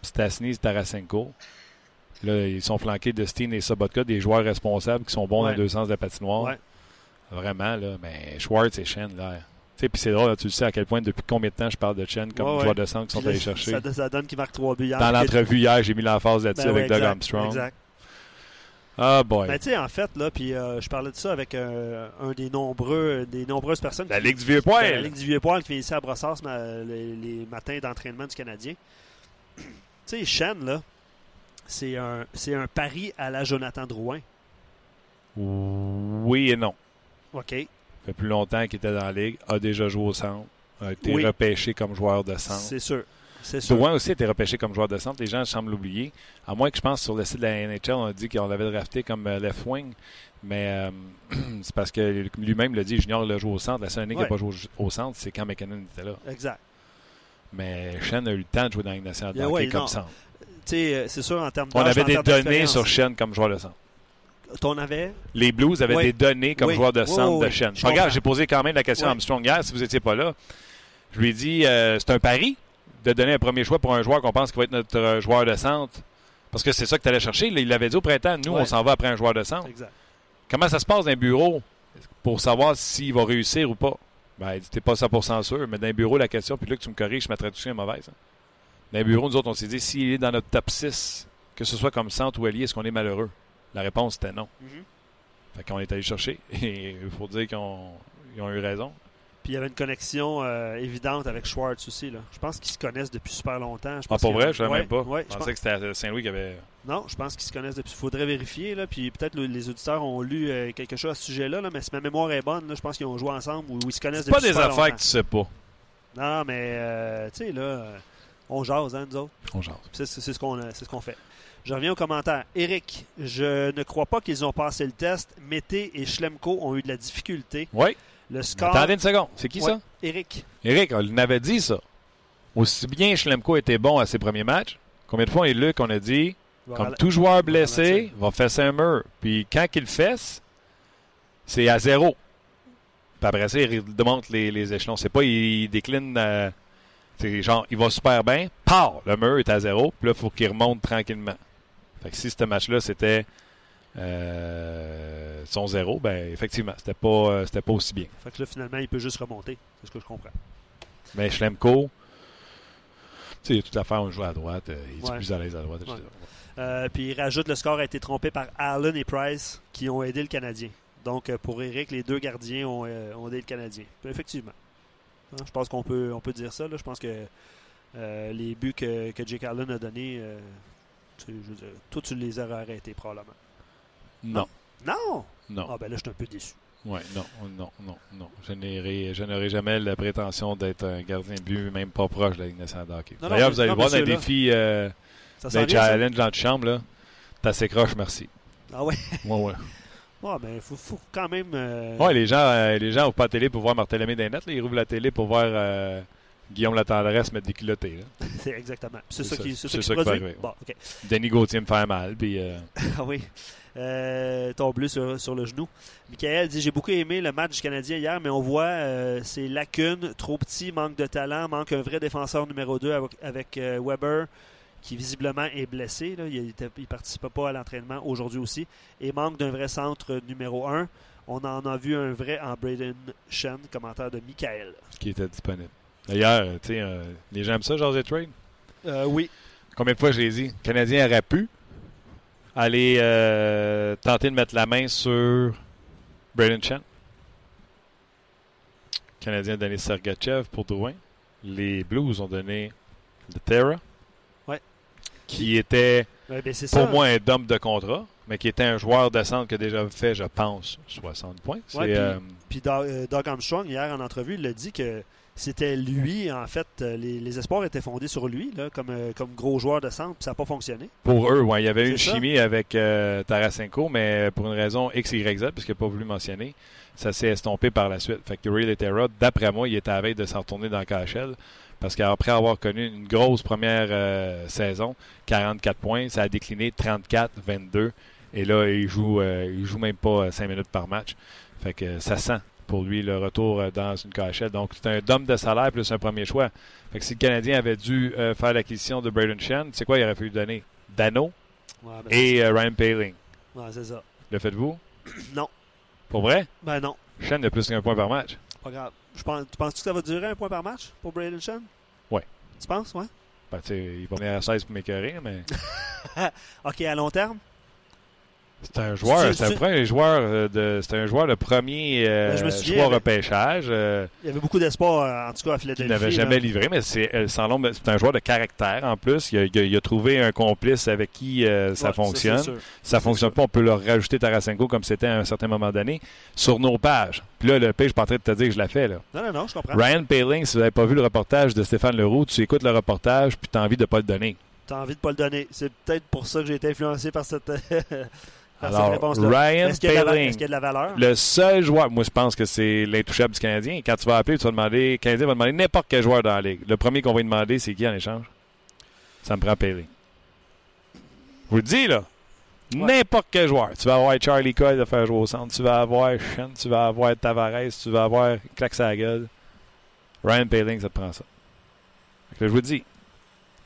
puis Stasny, Tarasenko. Là, ils sont flanqués de Steen et Sobotka, des joueurs responsables qui sont bons dans les deux sens de la patinoire. Ouais. Vraiment, là. Mais Schwartz et Shen, là. Tu sais, puis c'est drôle, là, tu le sais à quel point, depuis combien de temps je parle de Chen comme Ouais, joueur de centre qui sont allés chercher? Ça, ça donne qu'il marque trois buts hier. Dans l'entrevue hier, j'ai mis l'emphase là-dessus Ben avec Doug Armstrong. Exact. Ah, boy. Mais tu sais, en fait, là, puis euh, je parlais de ça avec euh, un des nombreux, des nombreuses personnes. La Ligue du Vieux Ben, La. Ligue du Vieux-Poil qui vient ici à Brossard les, les matins d'entraînement du Canadien. tu sais, Shen, là, c'est un, c'est un pari à la Jonathan Drouin. Oui et non. OK. Ça fait plus longtemps qu'il était dans la Ligue, a déjà joué au centre, a été Oui. repêché comme joueur de centre. C'est sûr. C'est sûr. Drouin aussi a été repêché comme joueur de centre. Les gens semblent l'oublier. À moins que je pense sur le site de la NHL, on a dit qu'on l'avait drafté comme euh, left wing. Mais euh, c'est parce que lui-même l'a dit, Junior l'a joué au centre. La seule année qu'il Ouais. n'a pas joué au centre, c'est quand McKinnon était là. Exact. Mais Shen a eu le temps de jouer dans la nationale de Yeah, ouais, comme centre. Euh, c'est sûr, en termes On d'âge, avait des données sur Shen comme joueur de centre. T'en avais? Les Blues avaient Oui. des données comme Oui. joueur de centre oui, de. Je Regarde, j'ai posé quand même la question à. Armstrong hier, si vous n'étiez pas là. Je lui ai dit, euh, c'est un pari de donner un premier choix pour un joueur qu'on pense qui va être notre euh, joueur de centre. Parce que c'est ça que tu allais chercher. Il l'avait dit au printemps, nous, on s'en va après un joueur de centre. Exact. Comment ça se passe dans un bureau pour savoir s'il va réussir ou pas? Ben, t'es pas 100% sûr, mais dans un bureau, la question, puis là que tu me corriges, ma traduction est mauvaise. hein. Dans un bureau, nous autres, on s'est dit, s'il est dans notre top 6, que ce soit comme centre ou allié, est-ce qu'on est malheureux? La réponse était non. Mhm. Fait qu'on est allé chercher. Et il faut dire qu'ils ont, eu raison. Puis il y avait une connexion euh, évidente avec Schwartz aussi. Là. Je pense qu'ils se connaissent depuis super longtemps. Je Ah, pense pour que- vrai? Je savais Ouais, même pas. ouais, je pensais que c'était à Saint-Louis qui avait. Non, je pense qu'ils se connaissent depuis. Il faudrait vérifier. Là, puis peut-être le- les auditeurs ont lu euh, quelque chose à ce sujet-là. Là, mais si ma mémoire est bonne, là, je pense qu'ils ont joué ensemble ou ils se connaissent C'est pas depuis des super affaires longtemps. que tu sais pas. Non, mais euh, tu sais, là, euh, on jase, hein, nous autres? On jase. C'est ce qu'on c'est ce qu'on fait. Je reviens au commentaire. Eric, je ne crois pas qu'ils ont passé le test. Mété et Schlemko ont eu de la difficulté. Oui. Le score. Attendez une seconde. C'est qui Ouais, ça? Eric. Eric, on avait dit ça. Aussi bien Schlemko était bon à ses premiers matchs, combien de fois et Luc, on a dit, comme tout joueur blessé, va fesser un mur. Puis quand il fesse, c'est à zéro. Puis après ça, il remonte les, les échelons. C'est pas, il, décline. euh, c'est genre, il va super bien, part, le mur est à zéro, puis là, il faut qu'il remonte tranquillement. Fait que si ce match-là, c'était euh, son zéro, ben effectivement, c'était pas, euh, c'était pas aussi bien. Fait que là, finalement, il peut juste remonter. C'est ce que je comprends. Mais Schlemko, tu sais, il y a toute l'affaire, on joue à droite, euh, il est Ouais. plus à l'aise à droite. etc. Ouais. Puis il rajoute le score a été trompé par Allen et Price qui ont aidé le Canadien. Donc pour Eric, les deux gardiens ont, ont aidé le Canadien. Effectivement. Hein, je pense qu'on peut, on peut dire ça. là. Je pense que euh, les buts que, que Jake Allen a donnés, euh, tu sais, je veux dire, toi tu les aurais arrêtés probablement. Non, Non! non. Ah ben là, je suis un peu déçu. Ouais, non, non, non, non. Je n'aurai, jamais la prétention d'être un gardien de but, même pas proche de la Ligue nationale de hockey. Non, non, D'ailleurs, vous allez non, voir mais dans les défis euh, Ça s'en d'un vient, ça? challenge dans la chambre, là. T'as assez croche, merci. Ah ouais? Ouais, ouais. Ouais, mais faut, faut quand même... euh, Ouais, les gens, euh, les gens ouvrent pas la télé pour voir les nets, là. Ils ouvrent la télé pour voir euh, Guillaume Latendresse mettre des culottés. C'est exactement. C'est ça, ça- qui, c'est ça qui produit? arriver, Bon. Denis Gauthier me fait mal, puis... euh, Ah oui. Euh, ton bleu sur, sur le genou. Michael dit J'ai beaucoup aimé le match du Canadien hier, mais on voit ses lacunes, trop petit, manque de talent, manque un vrai défenseur numéro 2 avec, avec, Weber, qui visiblement est blessé. là. Il ne participait pas à l'entraînement aujourd'hui aussi. Et manque d'un vrai centre numéro 1. On en a vu un vrai en Braden Shen, commentaire de Michael. qui était disponible. D'ailleurs, euh, tu sais, euh, les gens aiment ça, José Trade. Euh, oui. Combien de fois j'ai dit, le Canadien aurait pu aller euh, tenter de mettre la main sur Braden Chen. Le Canadien a donné Sergachev pour Drouin. Les Blues ont donné le Terra. Qui était, Ouais, ben, pour ça. moi, un d'homme de contrat, mais qui était un joueur de centre qui a déjà fait, je pense, 60 points. Ouais, puis- euh, Puis Doug, euh, Doug Armstrong, hier en entrevue, il a dit que c'était lui, en fait, euh, les, les espoirs étaient fondés sur lui, là, comme, comme gros joueur de centre, puis ça n'a pas fonctionné. Pour eux, ouais, il y avait eu une ça. chimie avec euh, Tarasenko, mais pour une raison X, Y, Z, parce qu'il n'a pas voulu mentionner, ça s'est estompé par la suite. Fait que Ray Leterra, d'après moi, il était à la veille de s'en retourner dans le KHL, parce qu'après avoir connu une grosse première euh, saison, 44 points, ça a décliné 34, 22, et là, il joue, euh, il joue même pas 5 minutes par match. Fait que ça sent pour lui le retour euh, dans une KHL. Donc, c'est un dôme de salaire plus un premier choix. Fait que si le Canadien avait dû euh, faire l'acquisition de Braden Shen, c'est quoi il aurait fallu donner? Dano Ouais, ben, et euh, Ryan Paling. ouais, c'est ça. Le faites-vous? Non. Pour vrai? Ben non, Shen a plus qu'un point par match. Pas grave. Je pense, tu penses que ça va durer un point par match pour Braden Shen? Ouais. Tu penses, ouais? Ben, tu il va venir à 16 pour m'écœurer, mais OK, à long terme? C'est un joueur, c'est un joueur euh, de, c'est un joueur de premier euh, Ben, souviens, choix avec- repêchage. euh, Il y avait beaucoup d'espoir, euh, en tout cas, à Philadelphie. n'avait là. jamais livré, mais c'est sans l'ombre, c'est un joueur de caractère en plus. Il a, il a- il a trouvé un complice avec qui euh, ça Ouais, fonctionne. sûr. ça fonctionne pas, on peut leur rajouter Tarasenko comme c'était à un certain moment donné sur nos pages. Puis là, le page, je suis pas en train de te dire que je la fais. Là. Non, non, non, je comprends. Ryan Paling, si vous n'avez pas vu le reportage de Stéphane Leroux, tu écoutes le reportage puis tu as envie de pas le donner. T'as envie de pas le donner. C'est peut-être pour ça que j'ai été influencé par cette Alors. Ryan Est-ce qu'il y, a de la- Paling, est-ce qu'il y a de la valeur? le seul joueur, moi je pense que c'est l'intouchable du Canadien. Quand tu vas appeler, tu vas demander, le Canadien va demander n'importe quel joueur dans la ligue. Le premier qu'on va lui demander, c'est qui en échange? Ça me prend Paling. Je vous le dis, là. Ouais. N'importe quel joueur. Tu vas avoir Charlie Coyle de faire jouer au centre. Tu vas avoir Shen. Tu vas avoir Tavares. Tu vas avoir Claque sa gueule. Ryan Paling, ça te prend ça. Fait que là, je vous dis.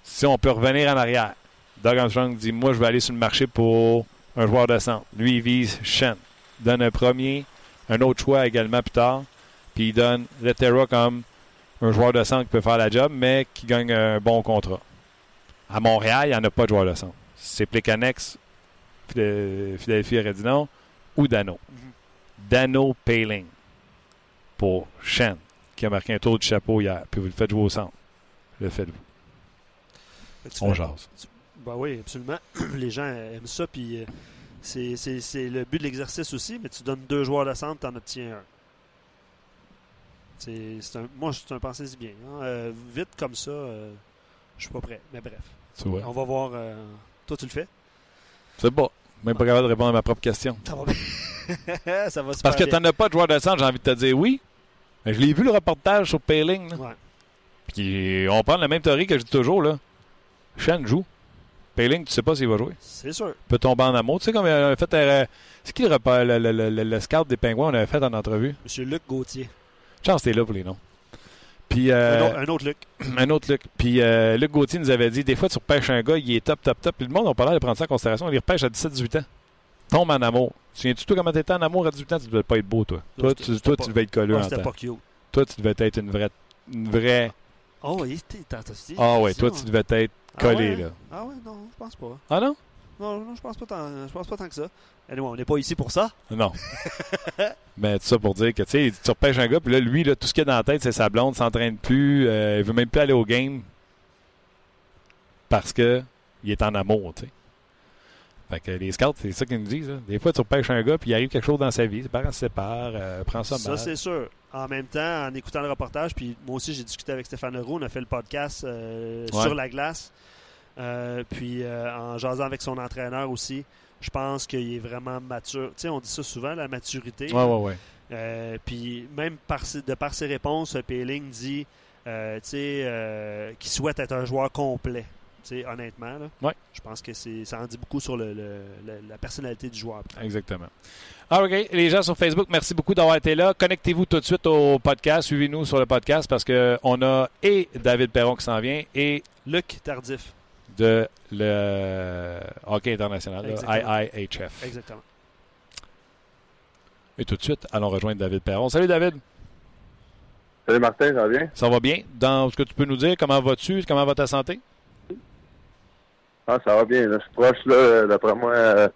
Si on peut revenir en arrière, Doug Armstrong dit Moi, je vais aller sur le marché pour un joueur de centre. Lui, il vise Shen. Donne un premier, un autre choix également plus tard. Puis il donne Lettera comme un joueur de centre qui peut faire la job, mais qui gagne un bon contrat. À Montréal, il n'y en a pas de joueur de centre. C'est Plekanex, Phil- Philadelphie aurait dit non, ou Dano. Dano Paling pour Shen, qui a marqué un tour du chapeau hier. Puis vous le faites jouer au centre. Le faites-vous. Tu On jase. Ben oui, absolument. Les gens aiment ça, puis euh, c'est c'est- c'est le but de l'exercice aussi, mais tu donnes deux joueurs de centre, tu en obtiens un. C'est c'est un, moi, c'est un pensée si bien. hein. Euh, vite comme ça, euh, je suis pas prêt. Mais bref, on va voir. euh, toi, tu le fais? C'est pas. Même pas capable de répondre à ma propre question. Ça va bien. ça va super Parce que n'en as pas de joueur de centre, j'ai envie de te dire oui. Mais je l'ai vu le reportage sur Paling. là. Ouais. Puis on prend la même théorie que je dis toujours. là. Joue. Paling, tu sais pas s'il va jouer? C'est sûr. peut tomber en amour. Tu sais, comme on a fait. euh, c'est qui le, repas- le, le, le- le- le scout des Pingouins on avait fait en entrevue? Monsieur Luc Gauthier. Chance, t'es là pour les noms. Puis, euh, Un, autre, un autre Luc. un autre Luc. Puis, euh, Luc Gauthier nous avait dit des fois, tu repêches un gars, il est top, top, top. Puis le monde n'a pas l'air de prendre ça en considération. Il les repêche à 17-18 ans. Tombe en amour. Tu Souviens-tu, toi, comment t'étais en amour à 18 ans? Tu devais pas être beau, toi. Non, Toi, tu, toi, pas- tu devais être collé en C'était temps. pas cute. Toi, tu devais être une vraie. Une vraie. Oh, oui, Ah ouais, toi, tu devais être Ah collé, ouais? là. Ah ouais, non, je pense pas. Ah non? Non, non, je pense pas tant, je pense pas tant que ça. Anyway, on n'est pas ici pour ça. Non. Mais tout ça pour dire que tu sais, tu repêches un gars, puis là, lui, là, tout ce qu'il a dans la tête, c'est sa blonde, s'entraîne plus, euh, il veut même plus aller au game parce que il est en amour, tu sais. Fait que les scouts, c'est ça qu'ils nous disent. là. Des fois, tu repêches un gars, puis il arrive quelque chose dans sa vie. Ses parents se séparent, euh, prends ça, Ça, c'est sûr. En même temps, en écoutant le reportage, puis moi aussi, j'ai discuté avec Stéphane Leroux, on a fait le podcast euh, Ouais. sur la glace. Euh, puis euh, en jasant avec son entraîneur aussi, je pense qu'il est vraiment mature. Tu sais, on dit ça souvent, la maturité. Ouais, ouais, ouais. Puis même par, de par ses réponses, Péling dit qu'il souhaite être un joueur complet. Honnêtement, là. Ouais. je pense que ça en dit beaucoup sur le, le- le- la personnalité du joueur. Exactement. Ah, OK. Les gens sur Facebook, merci beaucoup d'avoir été là. Connectez-vous tout de suite au podcast. Suivez-nous sur le podcast parce qu'on a et David Perron qui s'en vient et Luc Tardif. de le hockey international, Exactement. IIHF. Exactement. Et tout de suite, allons rejoindre David Perron. Salut David, Salut Martin, ça va bien? ça va bien? Dans ce que tu peux nous dire, comment vas-tu? Comment va ta santé? Ah, ça va bien. là. Je suis proche, là, d'après moi, euh,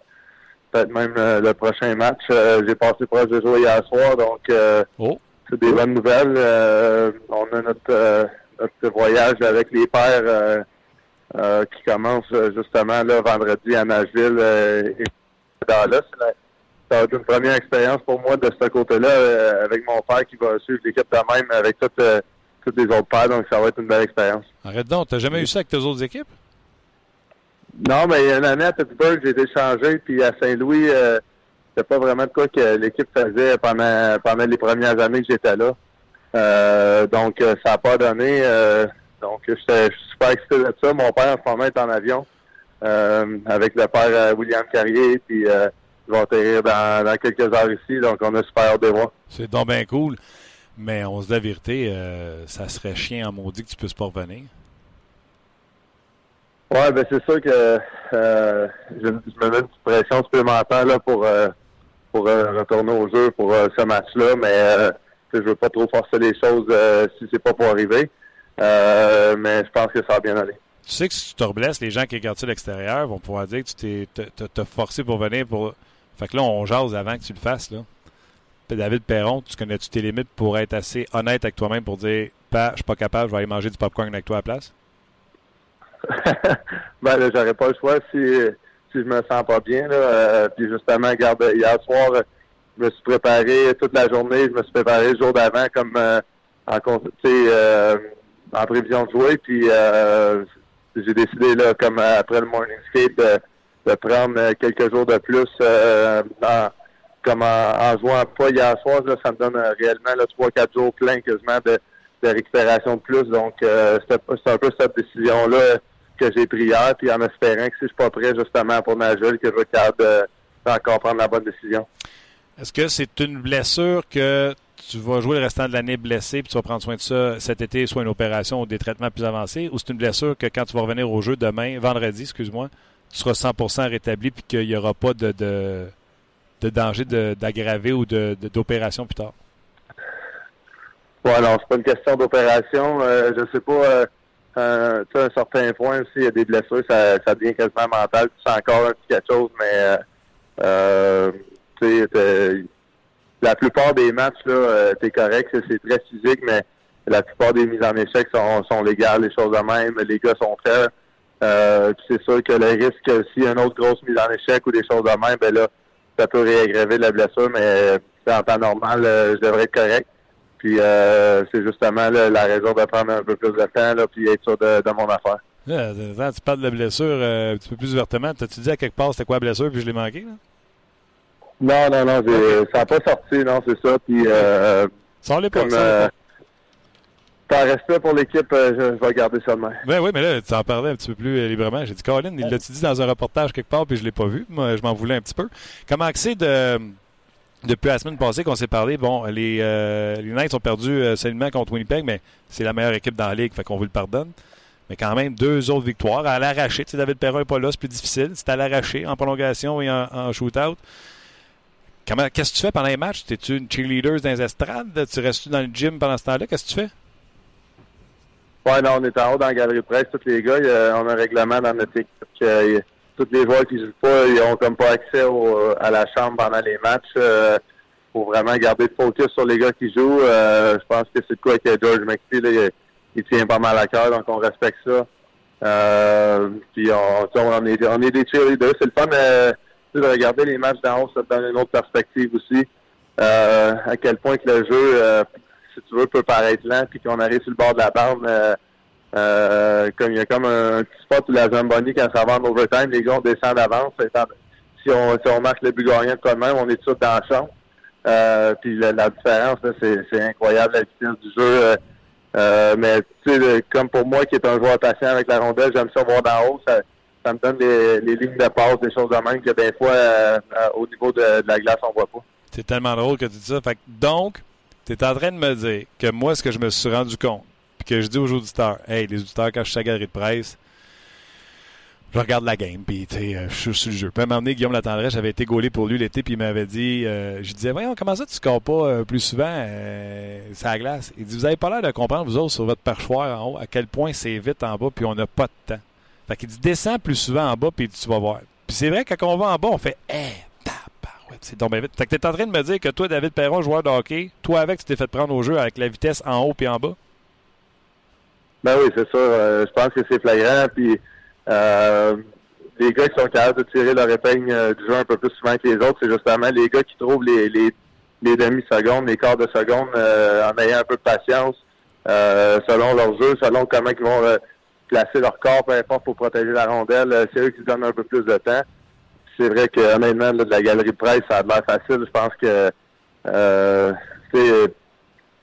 peut-être même euh, le prochain match. Euh, J'ai passé proche de jouer hier soir, donc Oh. c'est des bonnes nouvelles. On a notre, notre voyage avec les pères qui commence justement là, vendredi à Nashville et Dallas. La- Ça va être une première expérience pour moi de ce côté-là avec mon père qui va suivre l'équipe de même avec toutes, toutes les autres pères, donc ça va être une belle expérience. Arrête donc, t'as jamais eu ça avec tes autres équipes? Non, mais il y a une année à Pittsburgh, j'ai été changé, puis à Saint-Louis, euh, c'était pas vraiment de quoi que l'équipe faisait pendant pendant les premières années que j'étais là. Euh, donc, euh, ça n'a pas donné. euh, donc, je suis super excité de ça. Mon père, en ce moment, est en avion avec le père William Carrier, puis ils vont atterrir dans, quelques heures ici. Donc, on a super hâte de voir. C'est donc bien cool. Mais on se dit la vérité, ça serait chiant en maudit que tu puisses pas revenir. Ouais, ben c'est sûr que euh, je, me mets une pression supplémentaire là pour euh, pour euh, retourner au jeu pour euh, ce match-là, mais je veux pas trop forcer les choses si c'est pas pour arriver. Mais je pense que ça va bien aller. tu sais que si tu te reblesses, les gens qui regardent ça de l'extérieur vont pouvoir dire que tu t'es forcé pour venir pour. Fait que là, on jase avant que tu le fasses. Là. David Perron, tu connais-tu tes limites pour être assez honnête avec toi-même pour dire Pas, je suis pas capable, je vais aller manger du popcorn avec toi à la place? Ben là, j'aurais pas le choix si, si je me sens pas bien. Là. Euh, puis justement, regarde, hier soir, je me suis préparé toute la journée, je me suis préparé le jour d'avant comme euh, en, euh, en prévision de jouer. Puis euh, j'ai décidé là, comme après le morning skate, de, de prendre quelques jours de plus en, comme en, jouant pas hier soir, là, ça me donne réellement là, 3-4 jours pleins quasiment de, de récupération de plus. Donc c'est un peu cette décision-là que j'ai pris hier, puis en espérant que si je suis pas prêt justement pour Nagel, que je vais capable encore prendre la bonne décision. Est-ce que c'est une blessure que tu vas jouer le restant de l'année blessé, puis tu vas prendre soin de ça cet été, soit une opération ou des traitements plus avancés, ou c'est une blessure que quand tu vas revenir au jeu demain, vendredi, excuse-moi, tu seras 100% rétabli, puis qu'il n'y aura pas de, de, danger d'aggraver ou d'opération plus tard? Oui, non, c'est pas une question d'opération. Euh, je sais pas, euh, euh, à un certain point aussi, il y a des blessures, ça, ça devient quasiment mental. C'est encore un petit quelque chose, mais euh, la plupart des matchs, là, euh, t'es correct, c'est très physique, mais la plupart des mises en échec sont, sont légales, les choses de même, les gars sont prêts. Euh, c'est sûr que le risque, s'il y a une autre grosse mise en échec ou des choses de même, ben là, ça peut réaggraver la blessure, mais en temps normal, euh, je devrais être correct. Puis euh, c'est justement la raison de prendre un peu plus de temps, là, puis être sûr de, de mon affaire. tu parles de la blessure un petit peu plus ouvertement. T'as-tu dit à quelque part c'était quoi la blessure, puis je l'ai manqué? Là? Non, non, non, ça n'a pas sorti, non, c'est ça. Puis, euh, ça pas, comme, euh, Par respect pour l'équipe, euh, je, vais garder ça demain. Ben oui, mais là, tu en parlais un petit peu plus euh, librement. J'ai dit, Colin, il l'a-tu dit dans un reportage quelque part, puis je l'ai pas vu. Moi, je m'en voulais un petit peu. Comment c'est de depuis la semaine passée qu'on s'est parlé, bon, les, les Knights ont perdu seulement contre Winnipeg, mais c'est la meilleure équipe dans la ligue, fait qu'on vous le pardonne. Mais quand même, deux autres victoires à l'arraché. Tu sais, David Perron n'est pas là, c'est plus difficile. C'est à l'arraché, en prolongation et en, shootout. Qu'est-ce que tu fais pendant les matchs? Es-tu une cheerleader dans les estrades? Tu restes dans le gym pendant ce temps-là? Qu'est-ce que tu fais? Ouais, non, on est en haut dans la galerie presse, tous les gars. on a un règlement dans notre équipe que tous les joueurs qui jouent pas, ils ont comme pas accès à la chambre pendant les matchs. Euh, faut vraiment garder le focus sur les gars qui jouent. Euh, je pense que c'est de quoi que George McPhee, il, tient pas mal à cœur, donc on respecte ça. Euh, puis on, est, on est des. C'est le fun de regarder les matchs d'en haut, ça donne une autre perspective aussi. Euh, à quel point que le jeu, euh, si tu veux, peut paraître lent, puis qu'on arrive sur le bord de la bande, euh, euh comme il y a comme un, petit spot où la Zamboni, quand ça va en overtime, les gars, on descend d'avance. Si on, si on marque le but gagnant de même, on est tout dans le champ. Euh, puis la, différence, c'est incroyable, la vitesse du jeu. Euh, mais tu sais, comme pour moi qui est un joueur patient avec la rondelle, j'aime ça voir d'en haut. Ça, ça me donne les, lignes de passe, des choses de même que des fois, euh, euh, au niveau de, la glace, on voit pas. C'est tellement drôle que tu dis ça. Fait donc, tu es en train de me dire que moi, ce que je me suis rendu compte, que je dis aux auditeurs, hey, les auditeurs, quand je suis à la galerie de presse, je regarde la game, puis euh, je suis sur le jeu. Puis à un moment donné, Guillaume Latendresse, j'avais été gaulé pour lui l'été, puis il m'avait dit, je disais, voyons, comment ça tu scores pas plus souvent euh, la glace? Il dit, vous avez pas l'air de comprendre, vous autres, sur votre perchoir en haut, à quel point c'est vite en bas, puis on n'a pas de temps. Fait qu'il dit descends plus souvent en bas, puis tu vas voir. Puis c'est vrai, quand on va en bas, on fait Eh, c'est tombé vite. Fait que tu es en train de me dire que toi, David Perron, joueur de hockey, toi avec, tu t'es fait prendre au jeu avec la vitesse en haut puis en bas? Ben oui, c'est ça. Euh, je pense que c'est flagrant. Puis euh, les gars qui sont capables de tirer leur épingle euh, du jeu un peu plus souvent que les autres, c'est justement les gars qui trouvent les, les, les demi-secondes, les quarts de seconde en ayant un peu de patience selon leur jeu, selon comment ils vont placer leur corps, peu importe, pour protéger la rondelle. Euh, c'est eux qui donnent un peu plus de temps. C'est vrai que honnêtement, de la galerie de presse, ça a l'air facile. Je pense que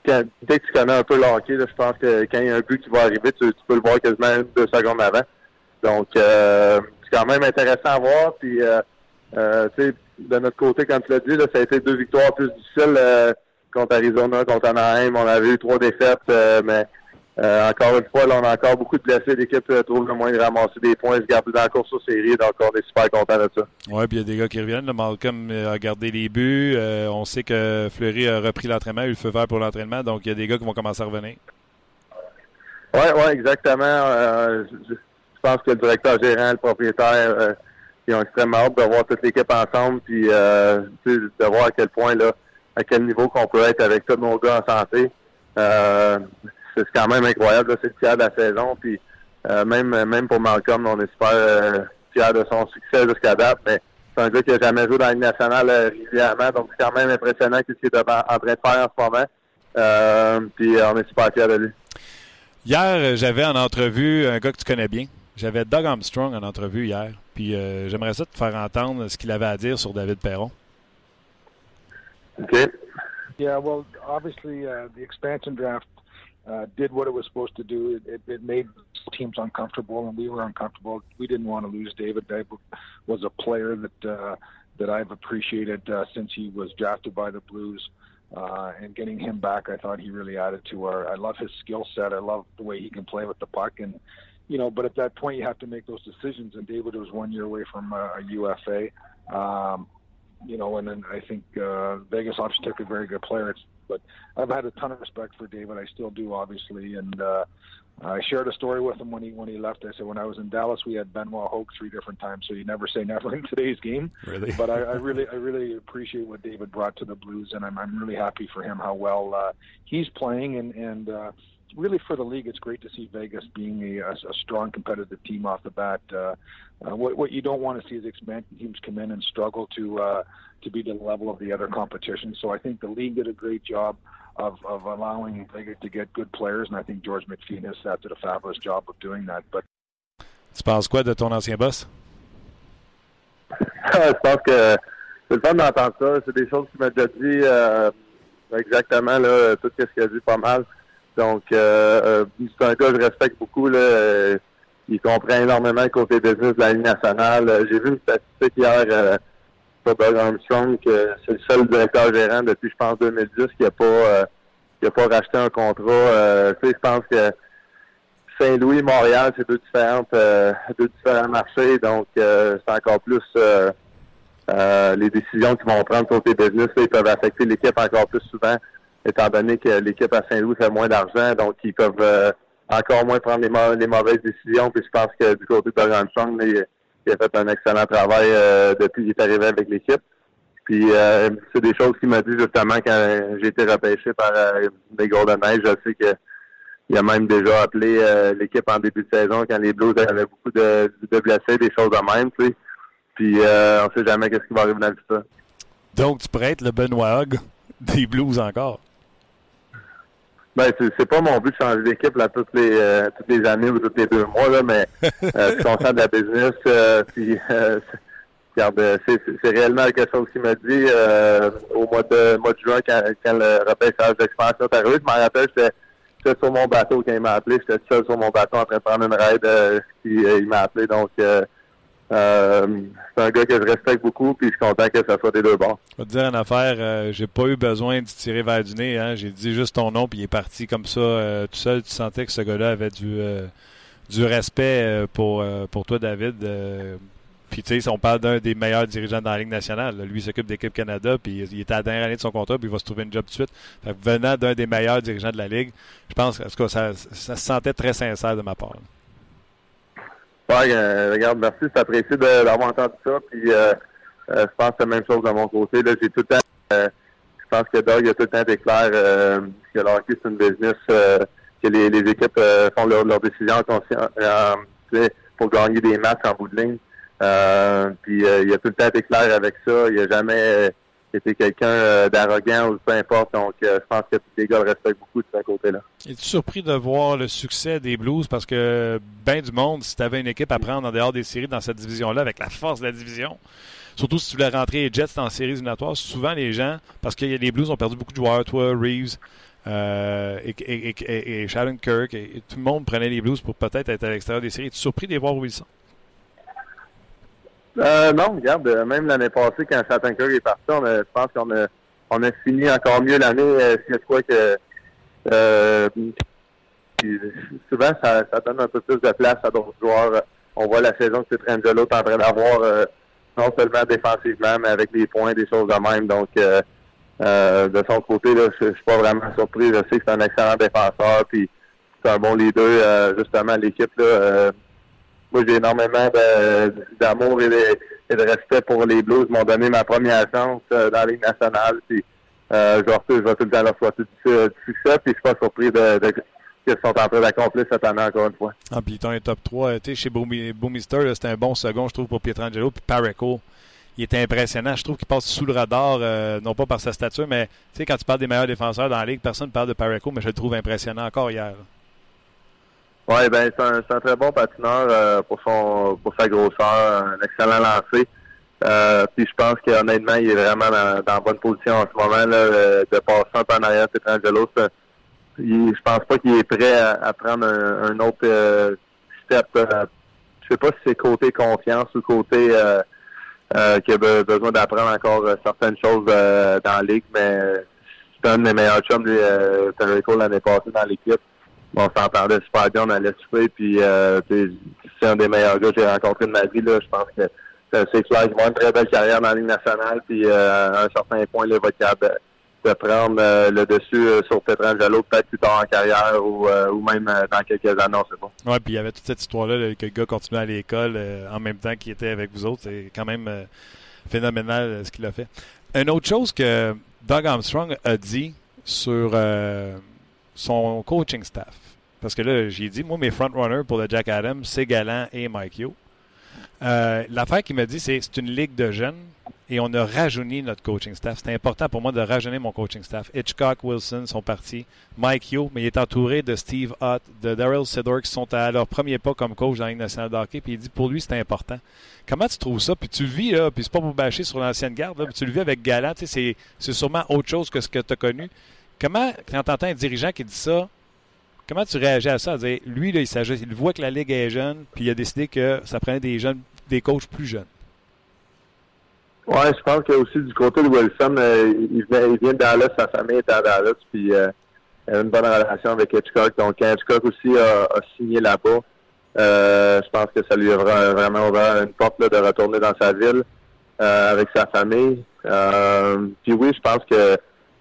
euh, dès tu connais un peu le hockey, je pense que quand il y a un but qui va arriver, tu, peux le voir quasiment deux secondes avant. Donc euh, c'est quand même intéressant à voir. Puis euh, euh de notre côté, comme tu l'as dit, là, ça a été deux victoires plus difficiles contre Arizona, contre Anaheim. On avait eu trois défaites, mais euh, encore une fois, là, on a encore beaucoup de blessés. L'équipe euh, trouve le moyen de ramasser des points, se garder dans la course aux séries. Donc, on est super content de ça. Oui, puis il y a des gars qui reviennent. Le Malcolm a gardé les buts. Euh, on sait que Fleury a repris l'entraînement, eu le feu vert pour l'entraînement. Donc, il y a des gars qui vont commencer à revenir. Oui, oui, exactement. je, je pense que le directeur gérant, le propriétaire, euh, ils ont extrêmement hâte de voir toute l'équipe ensemble, puis euh, de voir à quel point, là, à quel niveau qu'on peut être avec tous nos gars en santé. Euh, c'est quand même incroyable, c'est le tiers de la saison, puis même même pour Malcolm, on est super fiers de son succès jusqu'à date, mais c'est un gars qui n'a jamais joué dans la Ligue nationale régulièrement, donc c'est quand même impressionnant ce qu'il est en train de faire en ce moment. puis on est super fiers de lui. Hier, j'avais en entrevue un gars que tu connais bien, J'avais Doug Armstrong en entrevue hier, puis euh, j'aimerais ça te faire entendre ce qu'il avait à dire sur David Perron. Okay. Yeah, well, obviously uh, the expansion draft uh, did what it was supposed to do. It, it made teams uncomfortable, and we were uncomfortable. We didn't want to lose David. David was a player that uh, that I've appreciated uh, since he was drafted by the Blues. Uh, and getting him back, I thought he really added to our. I love his skill set. I love the way he can play with the puck, and you know, but at that point you have to make those decisions. And David was one year away from a, a UFA. Um, you know, and then I think uh, Vegas obviously took a very good player. It's, but I've had a ton of respect for David. I still do, obviously, and uh, I shared a story with him when he when he left. I said when I was in Dallas, we had Benoit Hoke three different times, so you never say never in today's game. Really? But I, I really I really appreciate what David brought to the Blues, and I'm I'm really happy for him how well uh, he's playing, and and uh, really for the league, it's great to see Vegas being a, a strong competitive team off the bat. Uh, uh, what, what you don't want to see is expansion teams come in and struggle to uh, to be to the level of the other competition. So I think the league did a great job of, of allowing Vegas to get good players, and I think George McPhee has did a fabulous job of doing that. But tu penses quoi de ton ancien boss? Je pense que c'est le fun d'entendre ça. C'est des choses qu'il m'a déjà dit euh, exactement là, tout ce qu'il a dit pas mal. Donc, euh, euh, c'est un gars que je respecte beaucoup. Euh, il comprend énormément le côté business de la Ligue nationale. J'ai vu une statistique hier euh, sur Doug Armstrong que c'est le seul directeur gérant depuis, je pense, 2010 qui n'a pas, racheté un contrat. Je pense que Saint-Louis, Montréal, c'est deux deux différents marchés. Donc, c'est encore plus les décisions qu'ils vont prendre côté business. ils peuvent affecter l'équipe encore plus souvent étant donné que l'équipe à Saint-Louis fait moins d'argent, donc ils peuvent euh, encore moins prendre les, mauvaises décisions. Puis je pense que du côté de Ransom, il, il, a fait un excellent travail euh, depuis qu'il est arrivé avec l'équipe. Puis euh, c'est des choses qu'il m'a dit justement quand j'ai été repêché par les Golden Knights. Je sais que il a même déjà appelé l'équipe en début de saison quand les Blues avaient beaucoup de, blessés, des choses de même. Puis on sait jamais qu'est-ce qui va arriver dans le futur. Donc tu pourrais être le Benoît Hogg des Blues encore? Ben, c'est pas mon but de changer d'équipe là toutes les euh, toutes les années ou tous les deux mois là, mais euh, je suis conscient de la business. Euh, puis euh, regarde, c'est réellement quelque chose qu'il m'a dit euh, au mois de mois de juin quand, quand le repêchage d'expansion est arrivé. Je m'en rappelle, j'étais sur mon bateau quand il m'a appelé. J'étais seul sur mon bateau en train de prendre une raid. puis il m'a appelé donc. Euh, c'est un gars que je respecte beaucoup, puis je suis content que ça soit des deux bords. Je vais te dire une affaire, euh, j'ai pas eu besoin de tirer vers du nez. Hein. J'ai dit juste ton nom, puis il est parti comme ça, euh, tout seul. Tu sentais que ce gars-là avait du, respect pour, pour toi, David. puis tu sais, on parle d'un des meilleurs dirigeants dans la Ligue nationale. Lui, il s'occupe d'équipe Canada, puis il est à la dernière année de son contrat, puis il va se trouver une job tout de suite. venant d'un des meilleurs dirigeants de la Ligue, je pense que ça, ça se sentait très sincère de ma part. Euh, regarde, merci, c'est apprécié d'avoir entendu ça. Puis euh, euh, je pense que la même chose de mon côté. Là, j'ai tout le temps je pense que Doug a tout le temps été clair que le hockey, c'est une business que les, les équipes font leurs leur décisions pour gagner des matchs en bout de ligne. puis il a tout le temps été clair avec ça. Il a jamais c'était quelqu'un euh, d'arrogant ou peu importe. Donc, euh, je pense que les gars le respectent beaucoup de ce côté-là. Es-tu surpris de voir le succès des Blues? Parce que, ben du monde, si tu avais une équipe à prendre en dehors des séries dans cette division-là, avec la force de la division, surtout si tu voulais rentrer les Jets en séries éliminatoires, souvent les gens, parce que les Blues ont perdu beaucoup de joueurs, toi, Reeves, euh, et, et, Kirk, et, tout le monde prenait les Blues pour peut-être être à l'extérieur des séries. Es-tu surpris de les voir où ils sont? Euh, non, regarde, euh, même l'année passée, quand Chattanker est parti, on a, je pense qu'on a, on a fini encore mieux l'année. Euh, y a quoi que euh, souvent, ça, ça, donne un peu plus de place à d'autres joueurs. On voit la saison que Trangelo est en train d'avoir, euh, non seulement défensivement, mais avec les points, des choses de même. Donc, euh, de son côté, là, je, suis pas vraiment surpris. Je sais que c'est un excellent défenseur, puis c'est un bon leader. justement, l'équipe, là, moi, j'ai énormément d'amour et de, et de respect pour les Blues. Ils m'ont donné ma première chance euh, dans la Ligue nationale. Euh, je, leur, je vais tout le temps leur souhaiter du, succès. Puis, je suis pas surpris de, de, qu'ils sont en train d'accomplir cette année encore une fois. Ah, puis ton top 3, tu chez Boomi- Boomister, c'était un bon second, je trouve, pour Pietrangelo. Puis Pareco, il était impressionnant. Je trouve qu'il passe sous le radar, euh, non pas par sa stature, mais quand tu parles des meilleurs défenseurs dans la ligue, personne ne parle de Pareco, mais je le trouve impressionnant encore hier. Oui, ben c'est un, un très bon patineur euh, pour son pour sa grosseur, un excellent lancer. Euh, puis je pense qu'honnêtement, il est vraiment dans, dans bonne position en ce moment là, euh, de passer un peu en arrière de Petrangelo. c'est- il- Je pense pas qu'il est prêt à, à prendre un, un autre euh, step. euh, je sais pas si c'est côté confiance ou côté euh, euh, qu'il a be- besoin d'apprendre encore euh, certaines choses euh, dans la ligue, mais c'est un des meilleurs chums, lui, euh, l'année passée dans l'équipe on s'entendait super bien, on allait souper, puis euh, c'est un des meilleurs gars que j'ai rencontré de ma vie. Là. Je pense que euh, c'est clair une très belle carrière dans la Ligue nationale, puis euh, à un certain point, il va être capable de, prendre euh, le dessus euh, sur Petrangelo, peut-être plus tard en carrière ou, euh, même euh, dans quelques années, on sait pas. Ouais, puis il y avait toute cette histoire-là là, que le gars continuait à l'école euh, en même temps qu'il était avec vous autres. C'est quand même euh, phénoménal euh, ce qu'il a fait. Une autre chose que Doug Armstrong a dit sur euh, son coaching staff. Parce que là, j'ai dit, moi, mes frontrunners pour le Jack Adams, c'est Galant et Mike Yo. Euh, L'affaire qu'il m'a dit, c'est c'est une ligue de jeunes et on a rajeuni notre coaching staff. C'était important pour moi de rajeunir mon coaching staff. Hitchcock, Wilson sont partis. Mike Yo, mais il est entouré de Steve Ott, de Daryl Sidor qui sont à leur premier pas comme coach dans la Ligue nationale de. Puis il dit pour lui, c'est important. Comment tu trouves ça? Puis tu le vis, là, puis c'est pas pour bâcher sur l'ancienne garde, là, puis tu le vis avec Galant. c'est sûrement autre chose que ce que tu as connu. Comment, quand tu entends un dirigeant qui dit ça, comment tu réagis à ça? À dire, lui, là, il, voit que la Ligue est jeune, puis il a décidé que ça prenait des jeunes, des coachs plus jeunes. Ouais, je pense que aussi du côté de Wilson, euh, il, vient, de Dallas, sa famille est à Dallas, puis euh, il a une bonne relation avec Hitchcock. Donc, Hitchcock aussi a, signé là-bas, euh, je pense que ça lui a vra- vraiment ouvert une porte là, de retourner dans sa ville euh, avec sa famille. Puis oui, je pense que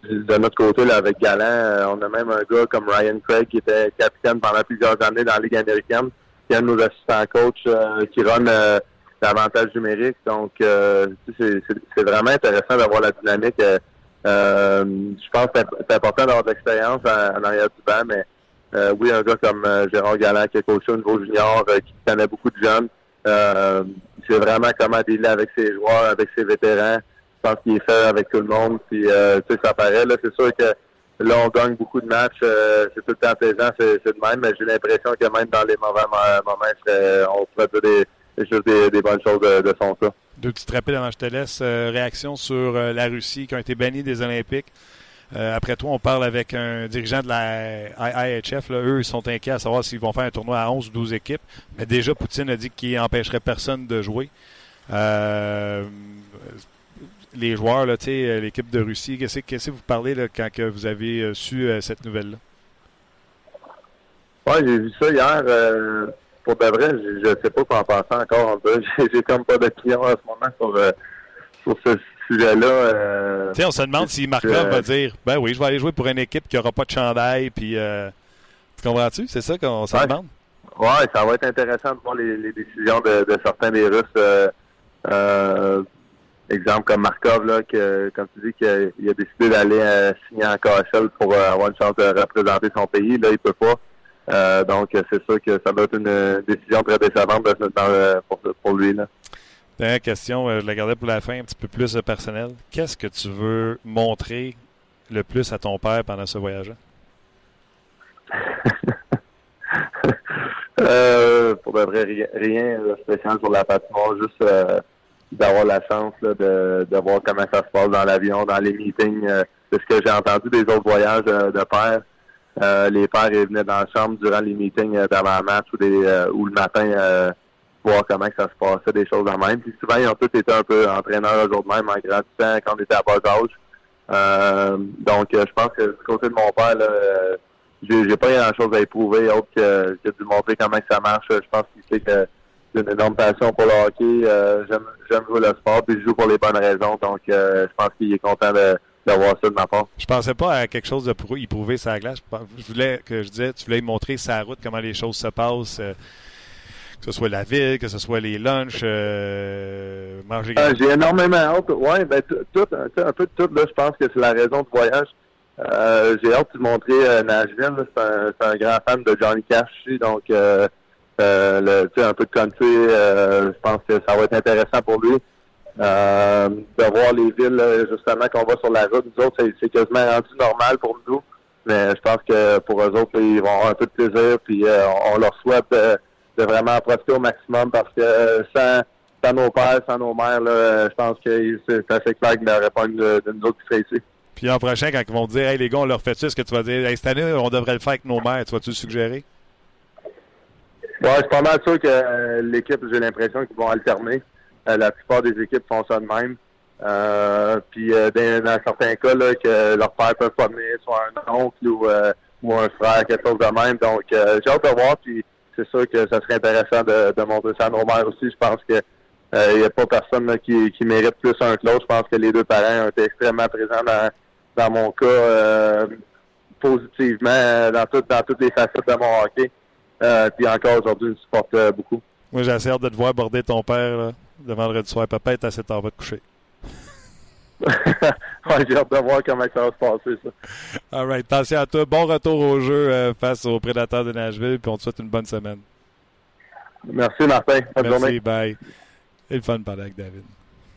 de notre côté, là, avec Galant, euh, on a même un gars comme Ryan Craig qui était capitaine pendant plusieurs années dans la Ligue américaine, qui est un de nos assistants coach euh, qui run euh, l'avantage numérique. Donc, euh, c'est c'est- c'est vraiment intéressant d'avoir la dynamique. je pense que c'est c'est important d'avoir de l'expérience en, arrière du banc, mais oui, un gars comme Gérard Galland qui a coaché au niveau junior, qui connaît beaucoup de jeunes, sait vraiment comment dealer avec ses joueurs, avec ses vétérans. Je pense qu'il est fait avec tout le monde. Puis, euh, tu sais, ça paraît. C'est sûr que là, on gagne beaucoup de matchs. euh, c'est tout le temps plaisant, c'est de même. Mais j'ai l'impression que même dans les mauvais mo- moments, c'est- on pourrait dire des, juste des, bonnes choses de, de son cas. Deux petites rapides avant que je te laisse. Euh, réaction sur euh, la Russie qui ont été bannis des Olympiques. Euh, après toi, on parle avec un dirigeant de la IHF. Là. Eux, ils sont inquiets à savoir s'ils vont faire un tournoi à 11 ou 12 équipes. Mais déjà, Poutine a dit qu'il n'empêcherait personne de jouer. Euh, les joueurs, sais, l'équipe de Russie, qu'est-ce que vous parlez là, quand que vous avez euh, su euh, cette nouvelle-là? Ouais, j'ai vu ça hier. euh, pour de vrai, je, je sais pas quoi en penser encore un peu. J'ai comme pas d'opinion en ce moment sur, euh, sur ce sujet-là. euh. On se demande si Markov Euh, va dire Ben oui, je vais aller jouer pour une équipe qui n'aura pas de chandail. Puis, euh, tu comprends-tu? C'est ça qu'on se Ouais. demande. Ouais, ça va être intéressant de voir les, les décisions de, de certains des Russes. euh, euh, exemple comme Markov, là, que, comme tu dis, qu'il a, décidé d'aller euh, signer en KHL pour euh, avoir une chance de représenter son pays. Là, il peut pas. Euh, donc, c'est sûr que ça doit être une décision très décevante dans pour, pour lui. Là. Dernière question, euh, je la gardais pour la fin, un petit peu plus euh, personnel. Qu'est-ce que tu veux montrer le plus à ton père pendant ce voyage-là? Euh, pour de vrai, rien, rien de spécial sur la patinoire, juste euh, d'avoir la chance là, de, de voir comment ça se passe dans l'avion, dans les meetings. euh, ce que j'ai entendu des autres voyages euh, de pères. Euh, les pères ils venaient dans la chambre durant les meetings euh, d'avant match ou, des, euh, ou le matin voir comment ça se passait, des choses de même. Puis souvent, ils ont tous été un peu entraîneurs eux autres même en grandissant quand on était à bas âge. Donc, je pense que du côté de mon père, là, j'ai j'ai pas grand chose à éprouver autre que, que de lui montrer comment ça marche. Je pense qu'il sait que j'ai une énorme passion pour le hockey. Euh, J'aime j'aime jouer le sport, puis je joue pour les bonnes raisons. Donc, euh, je pense qu'il est content de, de voir ça de ma part. Je pensais pas à quelque chose de pour y prouver sa glace. Je voulais que je disais, tu voulais lui montrer sa route, comment les choses se passent, euh, Que ce soit la ville, que ce soit les lunchs, manger. J'ai énormément hâte. Ouais, ben tout, un, peu de tout. Là, je pense que c'est la raison de voyage. J'ai hâte de montrer Nashville. C'est un, c'est un grand fan de Johnny Cash donc sais, un peu de country. euh, je pense que ça va être intéressant pour lui. Euh, de voir les villes euh, justement qu'on va sur la route. Nous autres, c'est- quasiment rendu normal pour nous. Mais je pense que pour eux autres, ils vont avoir un peu de plaisir. Puis euh, on leur souhaite de, de vraiment en profiter au maximum parce que euh, sans, nos pères, sans nos mères, euh, je pense que c'est assez clair qu'il n'y aurait pas une de, de nous autres qui serait ici. Puis l'an prochain, quand ils vont dire, hey les gars, on leur fait ça, est-ce que tu vas dire, hey, cette année, on devrait le faire avec nos mères, tu vas-tu le suggérer? Ouais, suis pas mal sûr que euh, l'équipe, j'ai l'impression qu'ils vont alterner. Euh, la plupart des équipes font ça de même. Euh, puis euh, dans, dans certains cas, là, que leur père peut pas venir, soit un oncle ou, euh, ou un frère, quelque chose de même. Donc, euh, j'ai hâte de voir. Puis c'est sûr que ça serait intéressant de, de montrer ça à nos mères aussi. Je pense que il n'y a pas personne là, qui, qui mérite plus un que l'autre. Je pense que les deux parents ont été extrêmement présents dans, dans mon cas positivement dans, tout, dans toutes les facettes de mon hockey. Euh, puis encore aujourd'hui, ils me supportent euh, beaucoup. Moi, j'ai assez hâte de te voir border ton père là, le vendredi soir. Papa est assez tard, va te coucher. ouais, j'ai hâte de voir comment ça va se passer, ça. All right. Attention à toi. Bon retour au jeu euh, face aux prédateurs de Nashville, puis on te souhaite une bonne semaine. Merci, Martin. Bonne Merci, journée. bye. C'est le fun de parler avec David.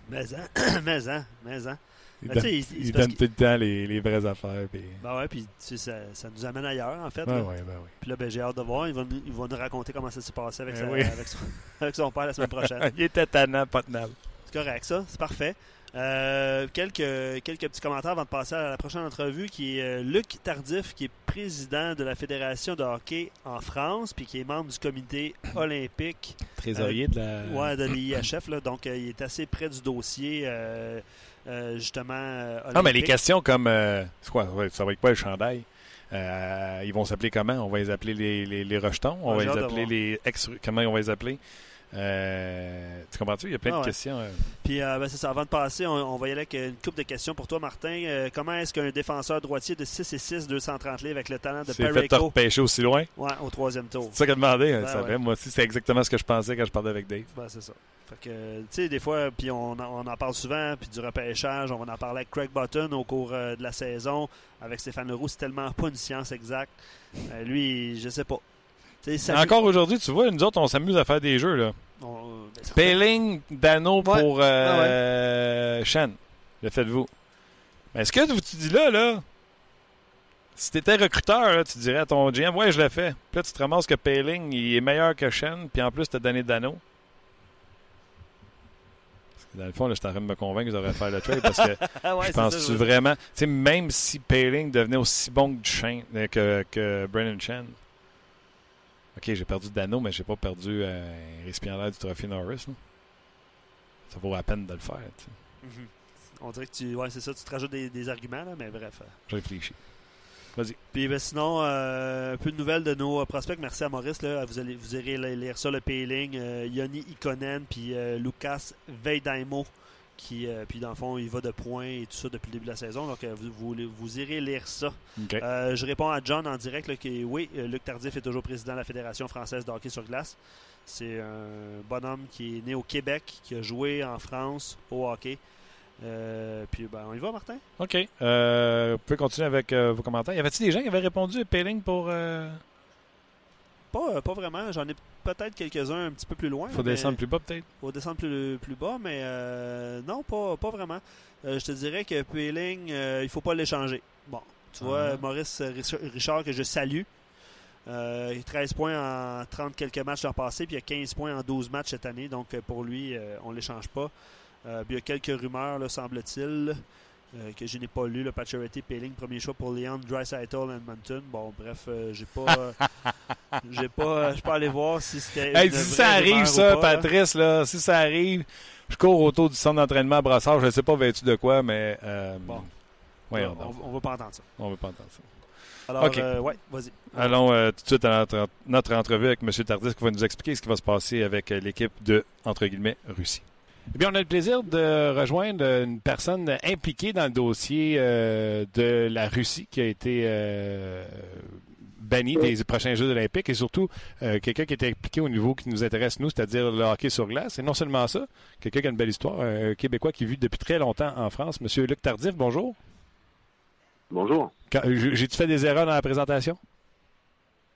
Mais hein, mais hein, mais hein. Il Ben, donne, il- il tout le temps les, les vraies affaires. Puis... Ben ouais, puis tu sais, ça, ça nous amène ailleurs, en fait. Ben là. ouais, ben oui. Puis là, ben, j'ai hâte de voir. Il va, nous, il va nous raconter comment ça s'est passé avec, Ben sa- oui. avec, son, avec son père la semaine prochaine. il était tannant, pas tenable. C'est correct, ça. C'est parfait. Euh, quelques, quelques petits commentaires avant de passer à la prochaine entrevue qui est euh, Luc Tardif, qui est président de la Fédération de hockey en France, puis qui est membre du comité olympique Trésorier de la. ouais, de l'IHF. là. Donc, euh, il est assez près du dossier, euh, justement. euh, Non, mais les questions comme. euh, c'est quoi, ça va être- quoi le chandail? Ils vont s'appeler comment? On va les appeler les, les, les rejetons? On Ouais, va les appeler les ex... Comment on va les appeler? Euh, tu comprends-tu? Il y a plein Ah de questions. euh. Puis, euh, ben, c'est ça. Avant de passer, on, on va y aller avec une couple de questions pour toi, Martin. Euh, comment est-ce qu'un défenseur droitier de 6 et 6, 230 livres avec le talent de C'est fait te Perico repêcher aussi loin? ouais, au troisième tour? C'est ça qu'elle demandait. Ben ça ouais. fait. Moi aussi, c'est exactement ce que je pensais quand je parlais avec Dave. Ben, c'est ça. Fait que, tu sais, des fois, puis on, en- on en parle souvent, puis du repêchage, on va en parler avec Craig Button au cours de la saison, avec Stéphane Leroux, c'est tellement pas une science exacte. Lui, je sais pas. Ça- Encore aujourd'hui, tu vois, nous autres, on s'amuse à faire des jeux. là. on- ben, ça- Payling, Dano Ouais. pour euh, Shen. Le faites-vous. Mais ce que tu dis là, là, si tu étais recruteur, là, tu dirais à ton GM, ouais, je l'ai fait. Puis là, tu te ramasses que Payling, il est meilleur que Shen, puis en plus, tu as donné Dano. Parce que Dans le fond, là, je suis en train de me convaincre que j'aurais faire le trade parce que Ah ouais, je ça, je- vraiment. Tu sais, même si Payling devenait aussi bon que, Shen, euh, que, que Brennan Chen. Ok, j'ai perdu Dano, mais j'ai pas perdu euh, un récipiendaire du trophée Norris. là. Ça vaut la peine de le faire. Mhm. On dirait que tu. Ouais, c'est ça, tu te rajoutes des, des arguments, là, mais bref. euh. Je réfléchis. Puis ben, sinon, euh, un peu de nouvelles de nos euh, prospects. Merci à Maurice. Là. Vous, allez, vous irez li- lire ça, le Payling. Euh, Yoni Ikonen, puis euh, Lucas Veidaimo, qui, euh, puis dans le fond, il va de points et tout ça depuis le début de la saison. Donc, euh, vous, vous, vous irez lire ça. Euh, je réponds à John en direct là, que oui, Luc Tardif est toujours président de la Fédération française de hockey sur glace. C'est un bonhomme qui est né au Québec, qui a joué en France au hockey. Euh, puis ben, on y va, Martin? OK. Euh, vous pouvez continuer avec euh, vos commentaires. Y avait-il des gens qui avaient répondu à Payling pour. Pas, euh, pas vraiment. J'en ai peut-être quelques-uns un petit peu plus loin. faut descendre plus bas, peut-être? faut descendre plus, plus bas, mais euh, non, pas, pas vraiment. Euh, je te dirais que Peeling, euh, il faut pas l'échanger. Bon, tu vois, Ah. Maurice Rich- Richard, que je salue, euh, il a 13 points en 30 quelques matchs l'an passé, puis il a 15 points en 12 matchs cette année, donc pour lui, euh, on ne l'échange pas. Euh, puis il y a quelques rumeurs, semble-t-il, euh, que je n'ai pas lu. Le Pacioretty, Peeling, premier choix pour Leon Dreisaitl, Edmonton. Bon, bref, euh, j'ai pas, euh, j'ai pas, je suis pas allé voir si c'était. Hey, si ça arrive, ça, pas, là. Patrice, là, si ça arrive, je cours autour du centre d'entraînement à Brassard. Je ne sais pas vêtu de quoi, mais. Euh, Bon. On, on va pas entendre ça. On veut pas entendre ça. Alors, OK. euh, ouais, vas-y. Allons euh, tout de suite à notre, notre entrevue avec M. Tardis qui va nous expliquer ce qui va se passer avec euh, l'équipe de, entre guillemets, Russie. Eh bien, on a le plaisir de rejoindre une personne impliquée dans le dossier euh, de la Russie qui a été euh, banni des prochains Jeux olympiques et surtout quelqu'un qui était impliqué au niveau qui nous intéresse, nous, c'est-à-dire le hockey sur glace. Et non seulement ça, quelqu'un qui a une belle histoire, un Québécois qui vit depuis très longtemps en France. Monsieur Luc Tardif, bonjour. Bonjour. J'ai-tu fait des erreurs dans la présentation?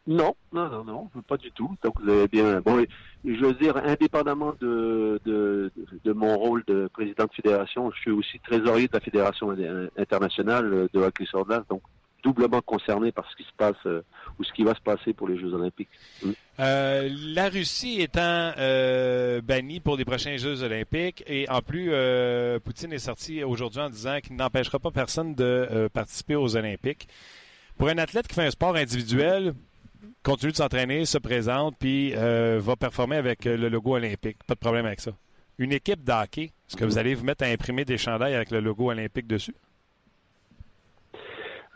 Non, non, non, non, pas du tout. Donc vous avez bien. Bon, je veux dire, indépendamment de, de, mon rôle de président de fédération, je suis aussi trésorier de la fédération internationale de hockey sur glace, donc doublement concerné par ce qui se passe euh, ou ce qui va se passer pour les Jeux olympiques. Mm. Euh, la Russie étant euh, bannie pour les prochains Jeux olympiques et en plus, Poutine est sorti aujourd'hui en disant qu'il n'empêchera pas personne de participer aux Olympiques. Pour un athlète qui fait un sport individuel, continue de s'entraîner, se présente, puis va performer avec le logo olympique. Pas de problème avec ça. Une équipe d'hockey, est-ce que vous allez vous mettre à imprimer des chandails avec le logo olympique dessus?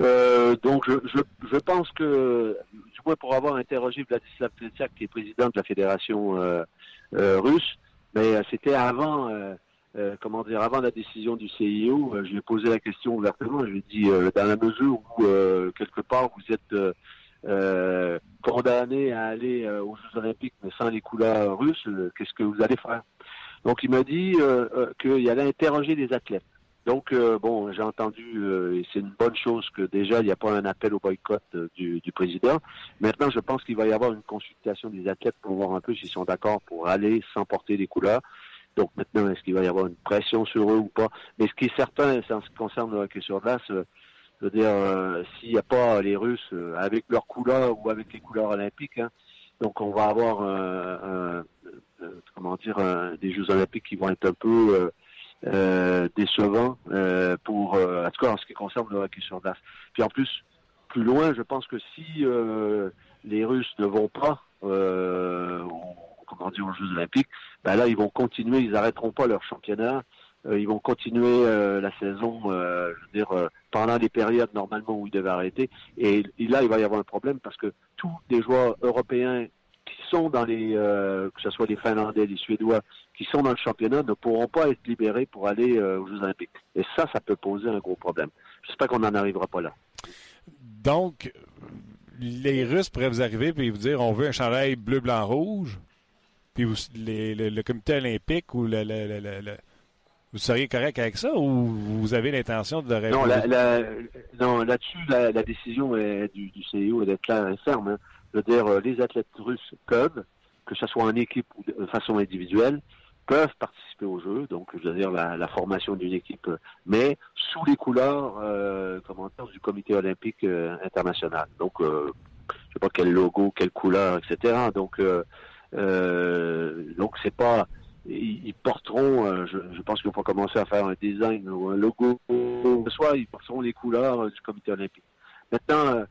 Euh, donc, je, je, pense que, du moins pour avoir interrogé Vladislav Klitschak, qui est président de la fédération euh, euh, russe, mais euh, c'était avant, comment dire, avant la décision du CIO. je lui ai posé la question ouvertement. Je lui ai dit, dans la mesure où quelque part vous êtes condamné à aller aux Jeux Olympiques mais sans les couleurs russes, qu'est-ce que vous allez faire? Donc, il m'a dit qu'il allait interroger les athlètes. Donc, euh, bon, j'ai entendu, euh, et c'est une bonne chose que déjà, il n'y a pas un appel au boycott euh, du, président. Maintenant, je pense qu'il va y avoir une consultation des athlètes pour voir un peu s'ils sont d'accord pour aller sans porter les couleurs. Donc maintenant, est-ce qu'il va y avoir une pression sur eux ou pas? Mais ce qui est certain, en ce qui concerne le hockey sur glace, je veux dire, s'il n'y a pas les Russes avec leurs couleurs ou avec les couleurs olympiques, hein, donc on va avoir, comment dire, des Jeux olympiques qui vont être un peu euh, décevant euh, pour, euh, en tout cas en ce qui concerne le hockey sur glace. Puis en plus, plus loin, je pense que si euh, les Russes ne vont pas, euh, comment dire, aux Jeux Olympiques, ben là, ils vont continuer, ils n'arrêteront pas leur championnat. Ils vont continuer la saison, je veux dire, pendant les périodes normalement où ils devaient arrêter. Et, là, il va y avoir un problème parce que tous les joueurs européens qui sont dans les, euh, que ce soit les Finlandais, les Suédois, qui sont dans le championnat, ne pourront pas être libérés pour aller euh, aux Jeux Olympiques. Et ça, ça peut poser un gros problème. J'espère qu'on n'en arrivera pas là. Donc, les Russes pourraient vous arriver et vous dire on veut un chandail bleu, blanc, rouge, puis le, comité olympique ou le, vous seriez correct avec ça ou vous avez l'intention de le non, la, non, là-dessus, la, décision est, du, du CEO est d'être claire et ferme. Hein. Je veux dire, euh, les athlètes russes peuvent, que ce soit en équipe ou de façon individuelle, peuvent participer au jeu, donc je veux dire la, formation d'une équipe, mais sous les couleurs euh, comment dire, du comité olympique euh, international. Donc, euh, je sais pas quel logo, quelle couleur, etc. Donc, euh, donc c'est pas, ils, porteront, je, je, pense qu'il faut commencer à faire un design ou un logo, soit ils porteront les couleurs du comité olympique. Maintenant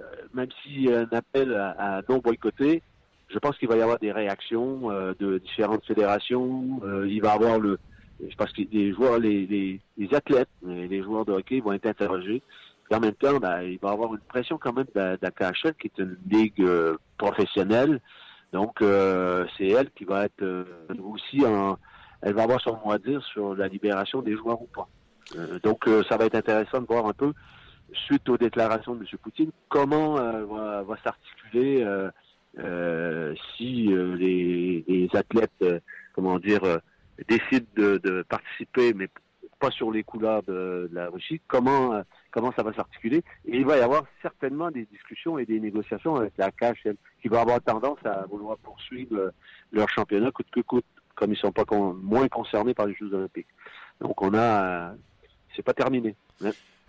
euh, même si un appel à, non boycotter, je pense qu'il va y avoir des réactions euh, de différentes fédérations. Euh, il va y avoir le, je pense que les joueurs, les, athlètes, les joueurs de hockey vont être interrogés. En même temps, ben, il va y avoir une pression quand même de, qui est une ligue professionnelle. Donc, c'est elle qui va être aussi en, elle va avoir son mot à dire sur la libération des joueurs ou pas. donc, ça va être intéressant de voir un peu suite aux déclarations de M. Poutine, comment euh, va, s'articuler euh, euh, si les, athlètes, comment dire, décident de, participer, mais pas sur les couleurs de, la Russie, comment comment ça va s'articuler. Et il va y avoir certainement des discussions et des négociations avec la KHL qui va avoir tendance à vouloir poursuivre leur championnat coûte que coûte, comme ils sont pas moins concernés par les Jeux olympiques. Donc on a, c'est pas terminé.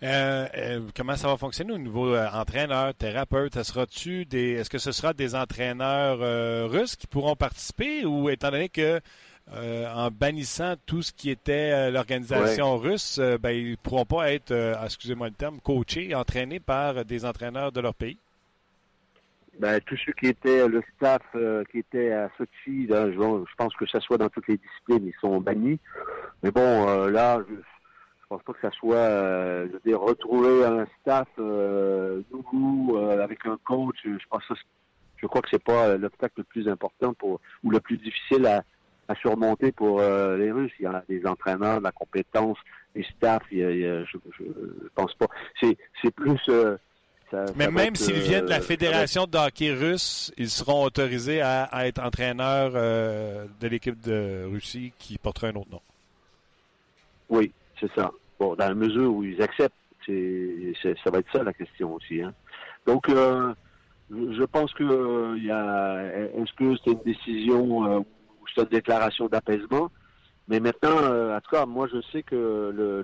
Euh, euh, comment ça va fonctionner au niveau euh, entraîneur, thérapeute? Sera-tu des, est-ce que ce sera des entraîneurs russes qui pourront participer ou étant donné que en bannissant tout ce qui était l'organisation russe, ben, ils ne pourront pas être, excusez-moi le terme, coachés, entraînés par des entraîneurs de leur pays? Ben, tous ceux qui étaient le staff qui était à Sochi, je, pense que ça soit dans toutes les disciplines, ils sont bannis. Mais bon, là, je, je pense pas que ça soit, euh, je veux dire, retrouver un staff euh, nouveau euh, avec un coach. Je pense que je crois que c'est pas l'obstacle le plus important pour ou le plus difficile à, à surmonter pour les Russes. Il y a des entraîneurs, la compétence, les staffs. je, je, pense pas. C'est c'est plus Ça, Mais ça même s'ils viennent de la euh, Fédération de hockey russe, ils seront autorisés à, à être entraîneurs euh, de l'équipe de Russie qui portera un autre nom. Oui, c'est ça. Bon, dans la mesure où ils acceptent, ça va être ça la question aussi. Hein. Donc, euh, je pense que euh, il y a, est-ce que c'est une décision c'est une déclaration d'apaisement Mais maintenant, euh, en tout cas, moi, je sais que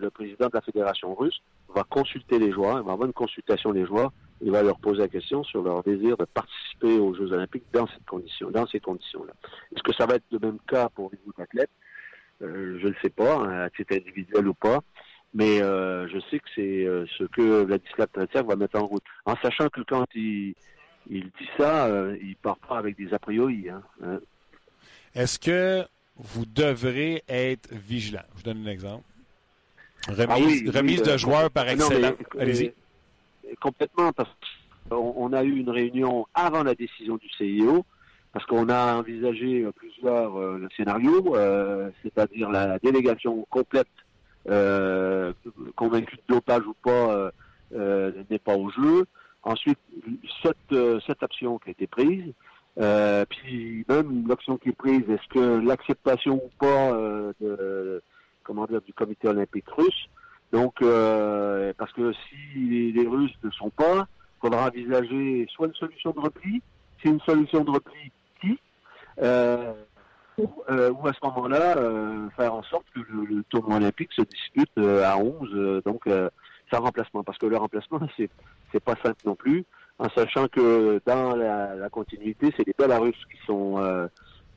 le, président de la fédération russe va consulter les joueurs, il va avoir une consultation des joueurs, il va leur poser la question sur leur désir de participer aux Jeux Olympiques dans cette condition, dans ces conditions-là. Est-ce que ça va être le même cas pour les autres athlètes? Euh, je ne sais pas, hein, à titre individuel ou pas, mais euh, je sais que c'est euh, ce que Vladislav Tretiak va mettre en route. En sachant que quand il, dit ça, il part pas avec des a priori. Hein, hein. Est-ce que vous devrez être vigilant? Je vous donne un exemple. Remise, Ah oui, remise oui, de euh, joueurs par mais, Allez-y. euh, complètement, parce qu'on on a eu une réunion avant la décision du CIO, parce qu'on a envisagé euh, plusieurs euh, scénarios, euh, c'est-à-dire la délégation complète, convaincue de dopage ou pas, n'est pas au jeu. Ensuite, cette, cette option qui a été prise, euh, puis même l'option qui est prise, est-ce que l'acceptation ou pas euh, de, comment dire, du comité olympique russe, donc euh, parce que si les, Russes ne sont pas, il faudra envisager soit une solution de repli, c'est une solution de repli qui, euh, ou, euh, ou à ce moment-là, euh, faire en sorte que le, tournoi olympique se dispute euh, à 11, euh, donc sans remplacement, parce que le remplacement, c'est c'est pas simple non plus, en sachant que dans la, la continuité, c'est les Belarusses qui sont euh,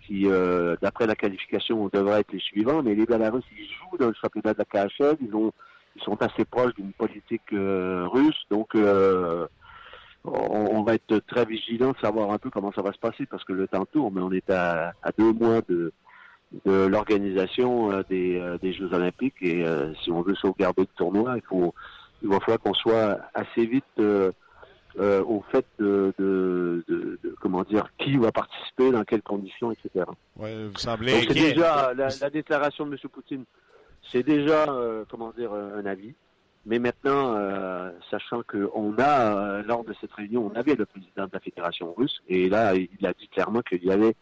qui, euh, d'après la qualification, devraient être les suivants, mais les Belarusses, ils jouent dans le championnat de la KHL, ils ont ils sont assez proches d'une politique euh, russe, donc euh, on, on va être très vigilant de savoir un peu comment ça va se passer, parce que le temps tourne, mais on est à, à deux mois de, de l'organisation euh, des, euh, des Jeux Olympiques, et si on veut sauvegarder le tournoi, il faut il va falloir qu'on soit assez vite euh, euh, au fait de, de, de- de- comment dire qui va participer, dans quelles conditions, etc. Ouais, vous semblez Donc c'est déjà la, la déclaration de M. Poutine, c'est déjà euh, comment dire un avis. Mais maintenant, euh, sachant qu'on a euh, lors de cette réunion, on avait le président de la fédération russe et là il a dit clairement qu'il y allait,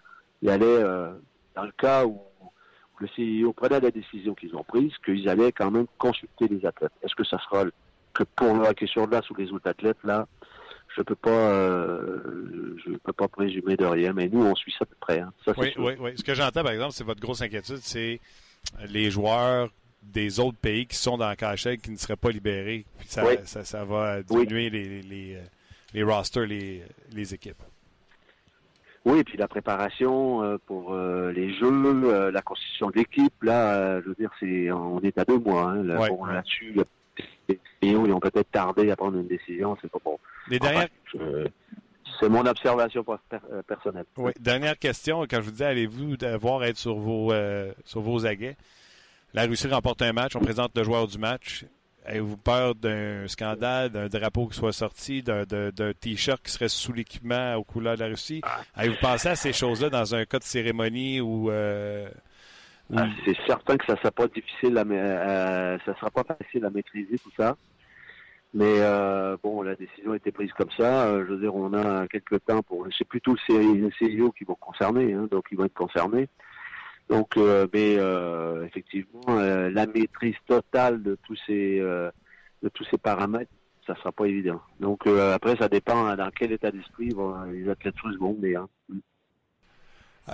il allait euh, dans le cas où le CIO prenait la décision qu'ils ont prise, qu'ils allaient quand même consulter les athlètes. Est-ce que ça sera que pour le hockey sur glace ou les autres athlètes là je peux pas, euh, je peux pas présumer de rien, mais nous on suit ça de près. Hein. Ça, Oui, sûr. oui, oui. Ce que j'entends, par exemple, c'est votre grosse inquiétude, c'est les joueurs des autres pays qui sont dans la KHL qui ne seraient pas libérés. Puis ça, Oui. ça, ça va diminuer les, les, euh, les rosters, les, les équipes. Oui, et puis la préparation euh, pour les jeux, la constitution de l'équipe, là, je veux dire, c'est on est à deux mois. Hein, là, bon, là-dessus, les PO, ils ont peut-être tardé à prendre une décision, c'est pas bon. Les dernières, Enfin, je- c'est mon observation per- euh, personnelle. oui, dernière question, quand je vous dis, allez-vous devoir être sur vos, euh, sur vos aguets? La Russie remporte un match, on présente le joueur du match. Avez-vous peur d'un scandale, d'un drapeau qui soit sorti, d'un, T-shirt qui serait sous l'équipement aux couleurs de la Russie? Avez-vous pensé à ces choses-là dans un cas de cérémonie ou... euh, Ah, c'est certain que ça sera pas difficile à, euh, ça sera pas facile à maîtriser tout ça. Mais euh, bon, la décision a été prise comme ça. Euh, je veux dire, on a quelques temps pour. C'est plutôt le CI le CIO qui vont concerner, hein, donc ils vont être concernés. Donc, euh, mais euh, effectivement, la maîtrise totale de tous ces euh, de tous ces paramètres, ça sera pas évident. Donc euh, après, ça dépend dans quel état d'esprit vont les athlètes russes vont hein.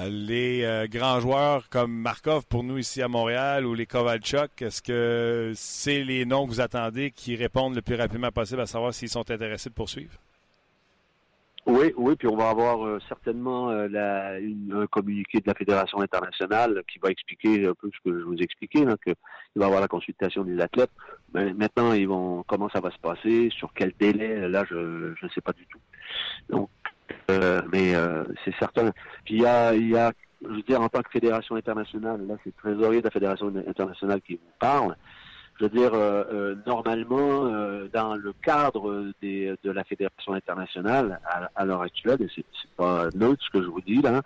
Les euh, grands joueurs comme Markov pour nous ici à Montréal ou les Kovalchuk, est-ce que c'est les noms que vous attendez qui répondent le plus rapidement possible à savoir s'ils sont intéressés de poursuivre? Oui, oui, puis on va avoir euh, certainement euh, un communiqué de la Fédération internationale qui va expliquer un peu ce que je vous expliquais, là, que il va y avoir la consultation des athlètes. Mais maintenant, ils vont comment ça va se passer, sur quel délai, là, je ne sais pas du tout. Euh, mais euh, c'est certain. Puis il y a, y a, je veux dire, en tant que fédération internationale, là, c'est le trésorier de la Fédération internationale qui vous parle. Je veux dire, euh, normalement, dans le cadre des, de la Fédération internationale, à, l'heure actuelle, et c'est pas neutre ce que je vous dis là,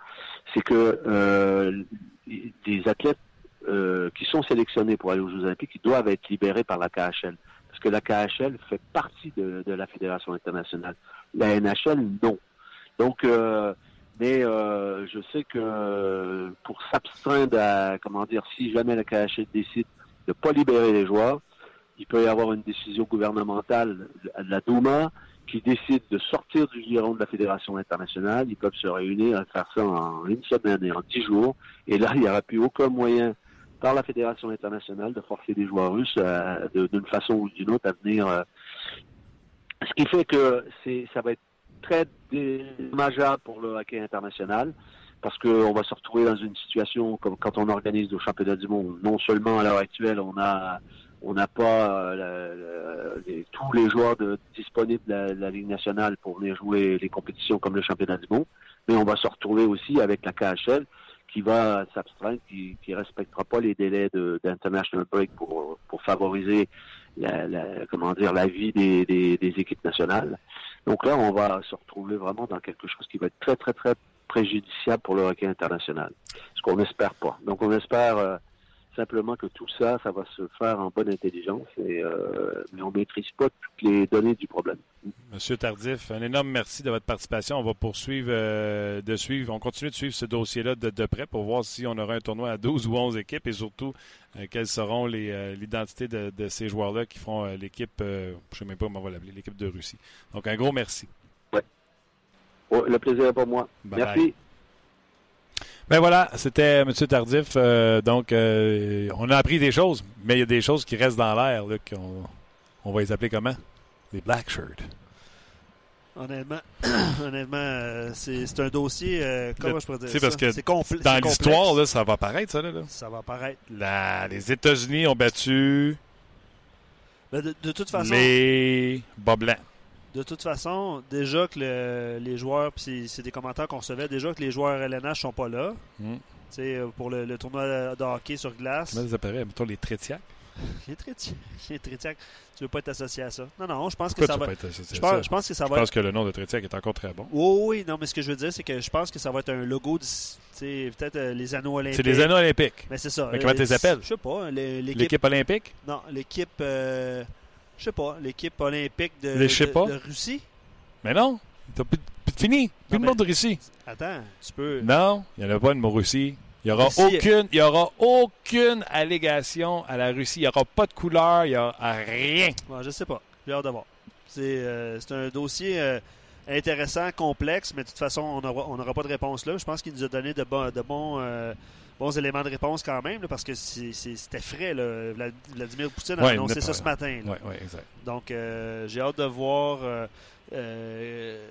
c'est que des athlètes qui sont sélectionnés pour aller aux Jeux Olympiques, doivent être libérés par la KHL. parce que la KHL fait partie de la Fédération internationale. La NHL, non. Donc, euh, mais euh, je sais que pour s'abstraindre à, comment dire, si jamais la KHL décide de pas libérer les joueurs, il peut y avoir une décision gouvernementale de la Douma qui décide de sortir du giron de la Fédération internationale. Ils peuvent se réunir et faire ça en une semaine et en dix jours. Et là, il n'y aura plus aucun moyen par la Fédération internationale de forcer les joueurs russes d'une façon ou d'une autre à venir. euh. Ce qui fait que c'est ça va être très dommageable pour le hockey international parce qu'on va se retrouver dans une situation comme quand on organise le championnat du monde. Non seulement à l'heure actuelle, on a on n'a pas euh, tous les joueurs disponibles de la, Ligue nationale pour venir jouer les compétitions comme le championnat du monde, mais on va se retrouver aussi avec la KHL qui va s'abstraindre, qui ne respectera pas les délais d'international break pour, pour favoriser la, comment dire la vie des, des équipes nationales. Donc là, on va se retrouver vraiment dans quelque chose qui va être très, très, très préjudiciable pour le hockey international. Ce qu'on n'espère pas. Donc on espère euh, simplement que tout ça, ça va se faire en bonne intelligence, et, euh, mais on ne maîtrise pas toutes les données du problème. Monsieur Tardif, un énorme merci de votre participation. On va poursuivre euh, de suivre, on continue de suivre ce dossier-là de, de près pour voir si on aura un tournoi à 12 ou 11 équipes et surtout euh, quelles seront l'identité de, de ces joueurs-là qui feront l'équipe, je ne sais même pas comment on va l'appeler, l'équipe de Russie. Donc un gros merci. Oh, le plaisir est pour moi. Bye Merci. Ben voilà, c'était M. Tardif. Euh, donc, euh, on a appris des choses, mais il y a des choses qui restent dans l'air. qu'on- On, va les appeler comment? Les black shirts. Honnêtement, honnêtement euh, c'est un dossier. euh, comment Le- je pourrais dire ça? parce que Dans l'histoire, ça va apparaître, ça. Là, là. Ça va apparaître. La- les États-Unis ont battu Ben, de, de toute façon, les bas blancs. De toute façon, déjà que le- les joueurs, puis c'est- des commentaires qu'on recevait, déjà que les joueurs LNH sont pas là. Mm. Sais, euh, pour le, le tournoi de hockey sur glace. Comment ça apparaît? Mettons les Trétiacs. Les Trétiacs. Les Trétiacs. Tu veux pas être associé à ça? Non, non, je pense que ça va. être Je pense, je pense que ça Je va pense être. que le nom de Trétiac est encore très bon. Oui, oui, non, mais ce que je veux dire, c'est que je pense que ça va être un logo, peut-être euh, les anneaux olympiques. C'est les anneaux olympiques. Mais c'est ça. Mais comment Euh, tu les appelles? Je sais pas. L'équipe. L'équipe olympique? Non, l'équipe. euh, je sais pas. L'équipe olympique de, de- Russie. Mais non, t'as plus, plus de fini. Plus de monde de Russie. Attends, tu peux. Non, il n'y en a pas de Russie. Il n'y aura, Russie- aucune, il y aura aucune allégation à la Russie. Il n'y aura pas de couleur, il n'y aura rien. Ouais, je sais pas. J'ai hâte de voir. C'est euh, c'est un dossier euh, intéressant, complexe, mais de toute façon, on n'aura on pas de réponse là. Je pense qu'il nous a donné de, bons- de bons, euh, bons éléments de réponse quand même, là, parce que c'était frais. Là. Vlad- Vladimir Poutine a Ouais, annoncé ça ce matin. là. Oui, oui, exact. Donc, euh, j'ai hâte de voir. euh, euh,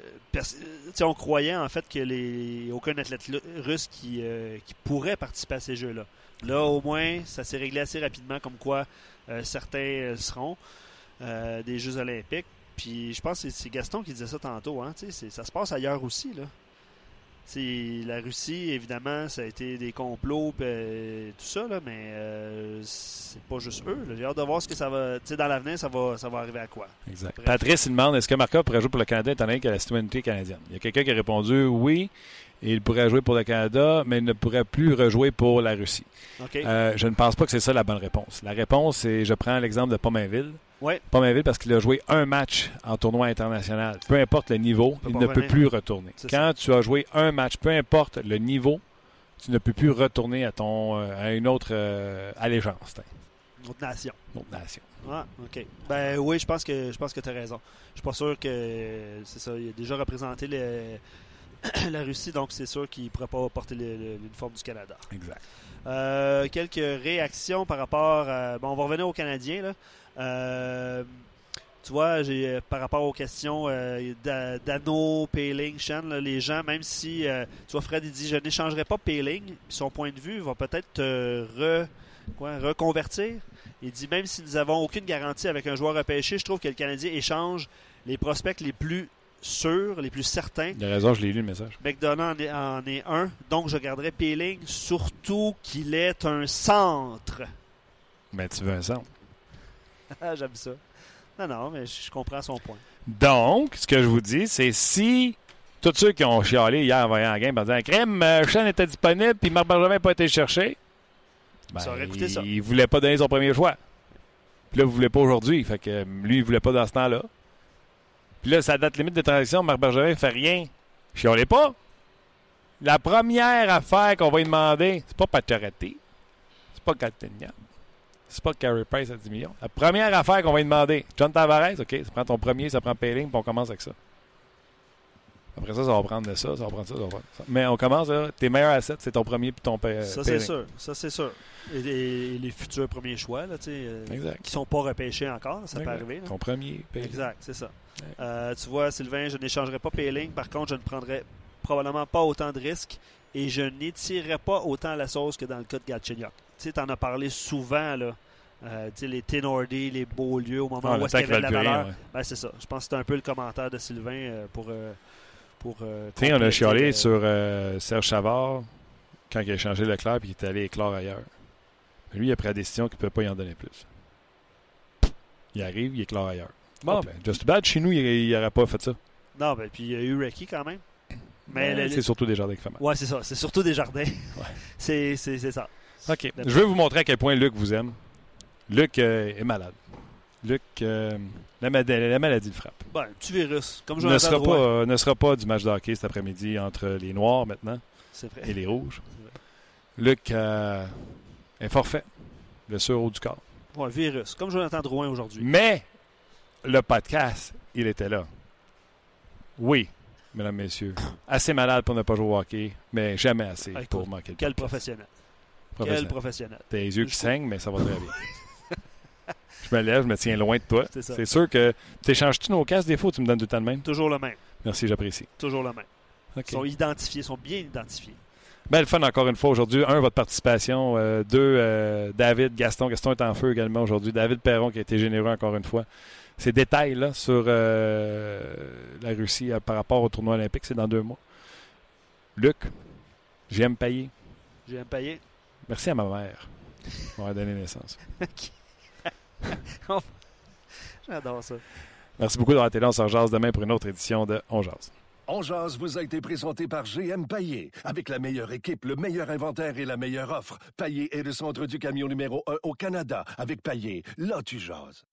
on croyait en fait que les aucun athlète russe qui, qui pourrait participer à ces jeux-là. Là, au moins, ça s'est réglé assez rapidement, comme quoi certains seront des Jeux olympiques. Puis, je pense que c'est- Gaston qui disait ça tantôt. Hein, ça se passe ailleurs aussi. Là. C'est la Russie, évidemment, ça a été des complots pis, euh, tout ça, là, mais euh, c'est pas juste eux. J'ai hâte de voir ce que ça va. Tu sais, dans l'avenir, ça va, ça va arriver à quoi. exact. Patrice, il demande est-ce que Markov pourrait jouer pour le Canada étant donné qu'il a la citoyenneté canadienne? Il y a quelqu'un qui a répondu oui, il pourrait jouer pour le Canada, mais il ne pourrait plus rejouer pour la Russie. Euh, je ne pense pas que c'est ça la bonne réponse. La réponse, c'est je prends l'exemple de Pomainville. Ouais. Pomainville, parce qu'il a joué un match en tournoi international. Peu importe le niveau, il ne peut plus retourner. Quand tu as joué un match, peu importe le niveau, tu ne peux plus retourner à ton euh, à une autre euh, allégeance, Une autre nation. une autre nation. Ah, OK. Ben oui, je pense que je pense que tu as raison. Je suis pas sûr que c'est ça. Il a déjà représenté le- la Russie, donc c'est sûr qu'il ne pourrait pas porter l'uniforme du Canada. Exact. Euh, quelques réactions par rapport à. Bon, on va revenir aux Canadiens. Là. Euh, tu vois, j'ai euh, par rapport aux questions euh, d'A- d'Anno, Payling, Shen, là, les gens, même si tu vois, Fred il dit je n'échangerai pas Payling, puis son point de vue va peut-être te re, quoi, reconvertir. Il dit même si nous avons aucune garantie avec un joueur repêché, je trouve que le Canadien échange les prospects les plus sûrs, les plus certains. Il a raison, je l'ai lu le message. McDonough en est, en est un, donc je garderai Peeling, surtout qu'il est un centre. Mais tu veux un centre. Ah, J'aime ça. Non, non, mais je comprends son point. Donc, ce que je vous dis, c'est si tous ceux qui ont chialé hier en voyant la game en disant Crème, Sean était disponible puis Marc Bergevin n'a pas été cherché, ben, Ça aurait coûté ça. il ne voulait pas donner son premier choix. Puis là, vous voulez pas aujourd'hui. Fait que lui, il voulait pas dans ce temps-là. Puis là, sa date limite de transaction, Marc Bergevin fait rien. Chiolez pas. La première affaire qu'on va lui demander, c'est pas Pacioretty. C'est pas Galchenyuk. C'est pas Carey Price à 10 millions. La première affaire qu'on va lui demander, John Tavares, OK, ça prend ton premier, ça prend Payling, puis on commence avec ça. Après ça, ça va prendre de ça, ça va prendre ça, ça va prendre ça. Mais on commence, là, tes meilleurs assets, c'est ton premier puis ton pay- Ça, c'est sûr. Ça, c'est sûr. Et, et les futurs premiers choix, là, tu sais, euh, Exact. qui sont pas repêchés encore, ça peut arriver. là. Ton premier Payling. Exact, c'est ça. Euh, tu vois, Sylvain, je n'échangerai pas Payling. Par contre, je ne prendrai probablement pas autant de risques et je n'étirerai pas autant la sauce que dans le cas de Galchenyuk. Tu sais, tu en as parlé souvent, là. Euh, les Tenordi, les Beaulieu, au moment Ah, où est-ce qu'il y avait de la valeur. ouais. Ben, c'est ça. Je pense que c'était un peu le commentaire de Sylvain euh, pour. euh, pour euh, on a chialé sur Serge Chavard quand il a changé Leclerc et qu'il est allé éclore ailleurs. Mais lui, il a pris la décision qu'il ne peut pas y en donner plus. Il arrive, il éclore ailleurs. Bon, Ah, ben, just bad, chez nous, il n'aurait pas fait ça. Non, ben, puis il y a eu Ricky quand même. Mais le- c'est surtout des jardins qui fait mal. Ouais, c'est ça. C'est surtout des jardins. c'est, c'est, ça. OK. Je vais vous montrer à quel point Luc vous aime. Luc euh, est malade. Luc, euh, la, maladie le frappe. Ben, un petit virus. Comme Ne Jonathan sera, pas, euh, ne sera pas du match de hockey cet après-midi entre les Noirs maintenant vrai. et les Rouges. Luc euh, est forfait. Blessure haut du corps. Ouais, virus. Comme Jonathan Drouin aujourd'hui. Mais le podcast, il était là. Oui, mesdames, messieurs. Assez malade pour ne pas jouer au hockey, mais jamais assez Ah, écoute, pour manquer le Quel professionnel. Quel Professionnel. les yeux qui saignent, mais ça va très bien. je me lève, je me tiens loin de toi. C'est sûr que t'échanges-tu nos casques des fois tu me donnes le temps le même? Toujours le même. Merci, j'apprécie. Toujours le même. Ils sont identifiés, sont bien identifiés. Belle fun encore une fois aujourd'hui. Un, votre participation. Euh, deux, euh, David, Gaston. Gaston est en feu également aujourd'hui. David Perron qui a été généreux encore une fois. Ces détails-là sur euh, la Russie euh, par rapport au tournoi olympique, c'est dans deux mois. Luc, j'aime payer. J'aime payer. Merci à ma mère pour m'avoir donné naissance. J'adore ça. Merci beaucoup d'avoir été là. On se rejase demain pour une autre édition de On Jase. On Jase vous a été présenté par GM Paillé. Avec la meilleure équipe, le meilleur inventaire et la meilleure offre. Paillé est le centre du camion numéro 1 au Canada. Avec Paillé, là tu jases.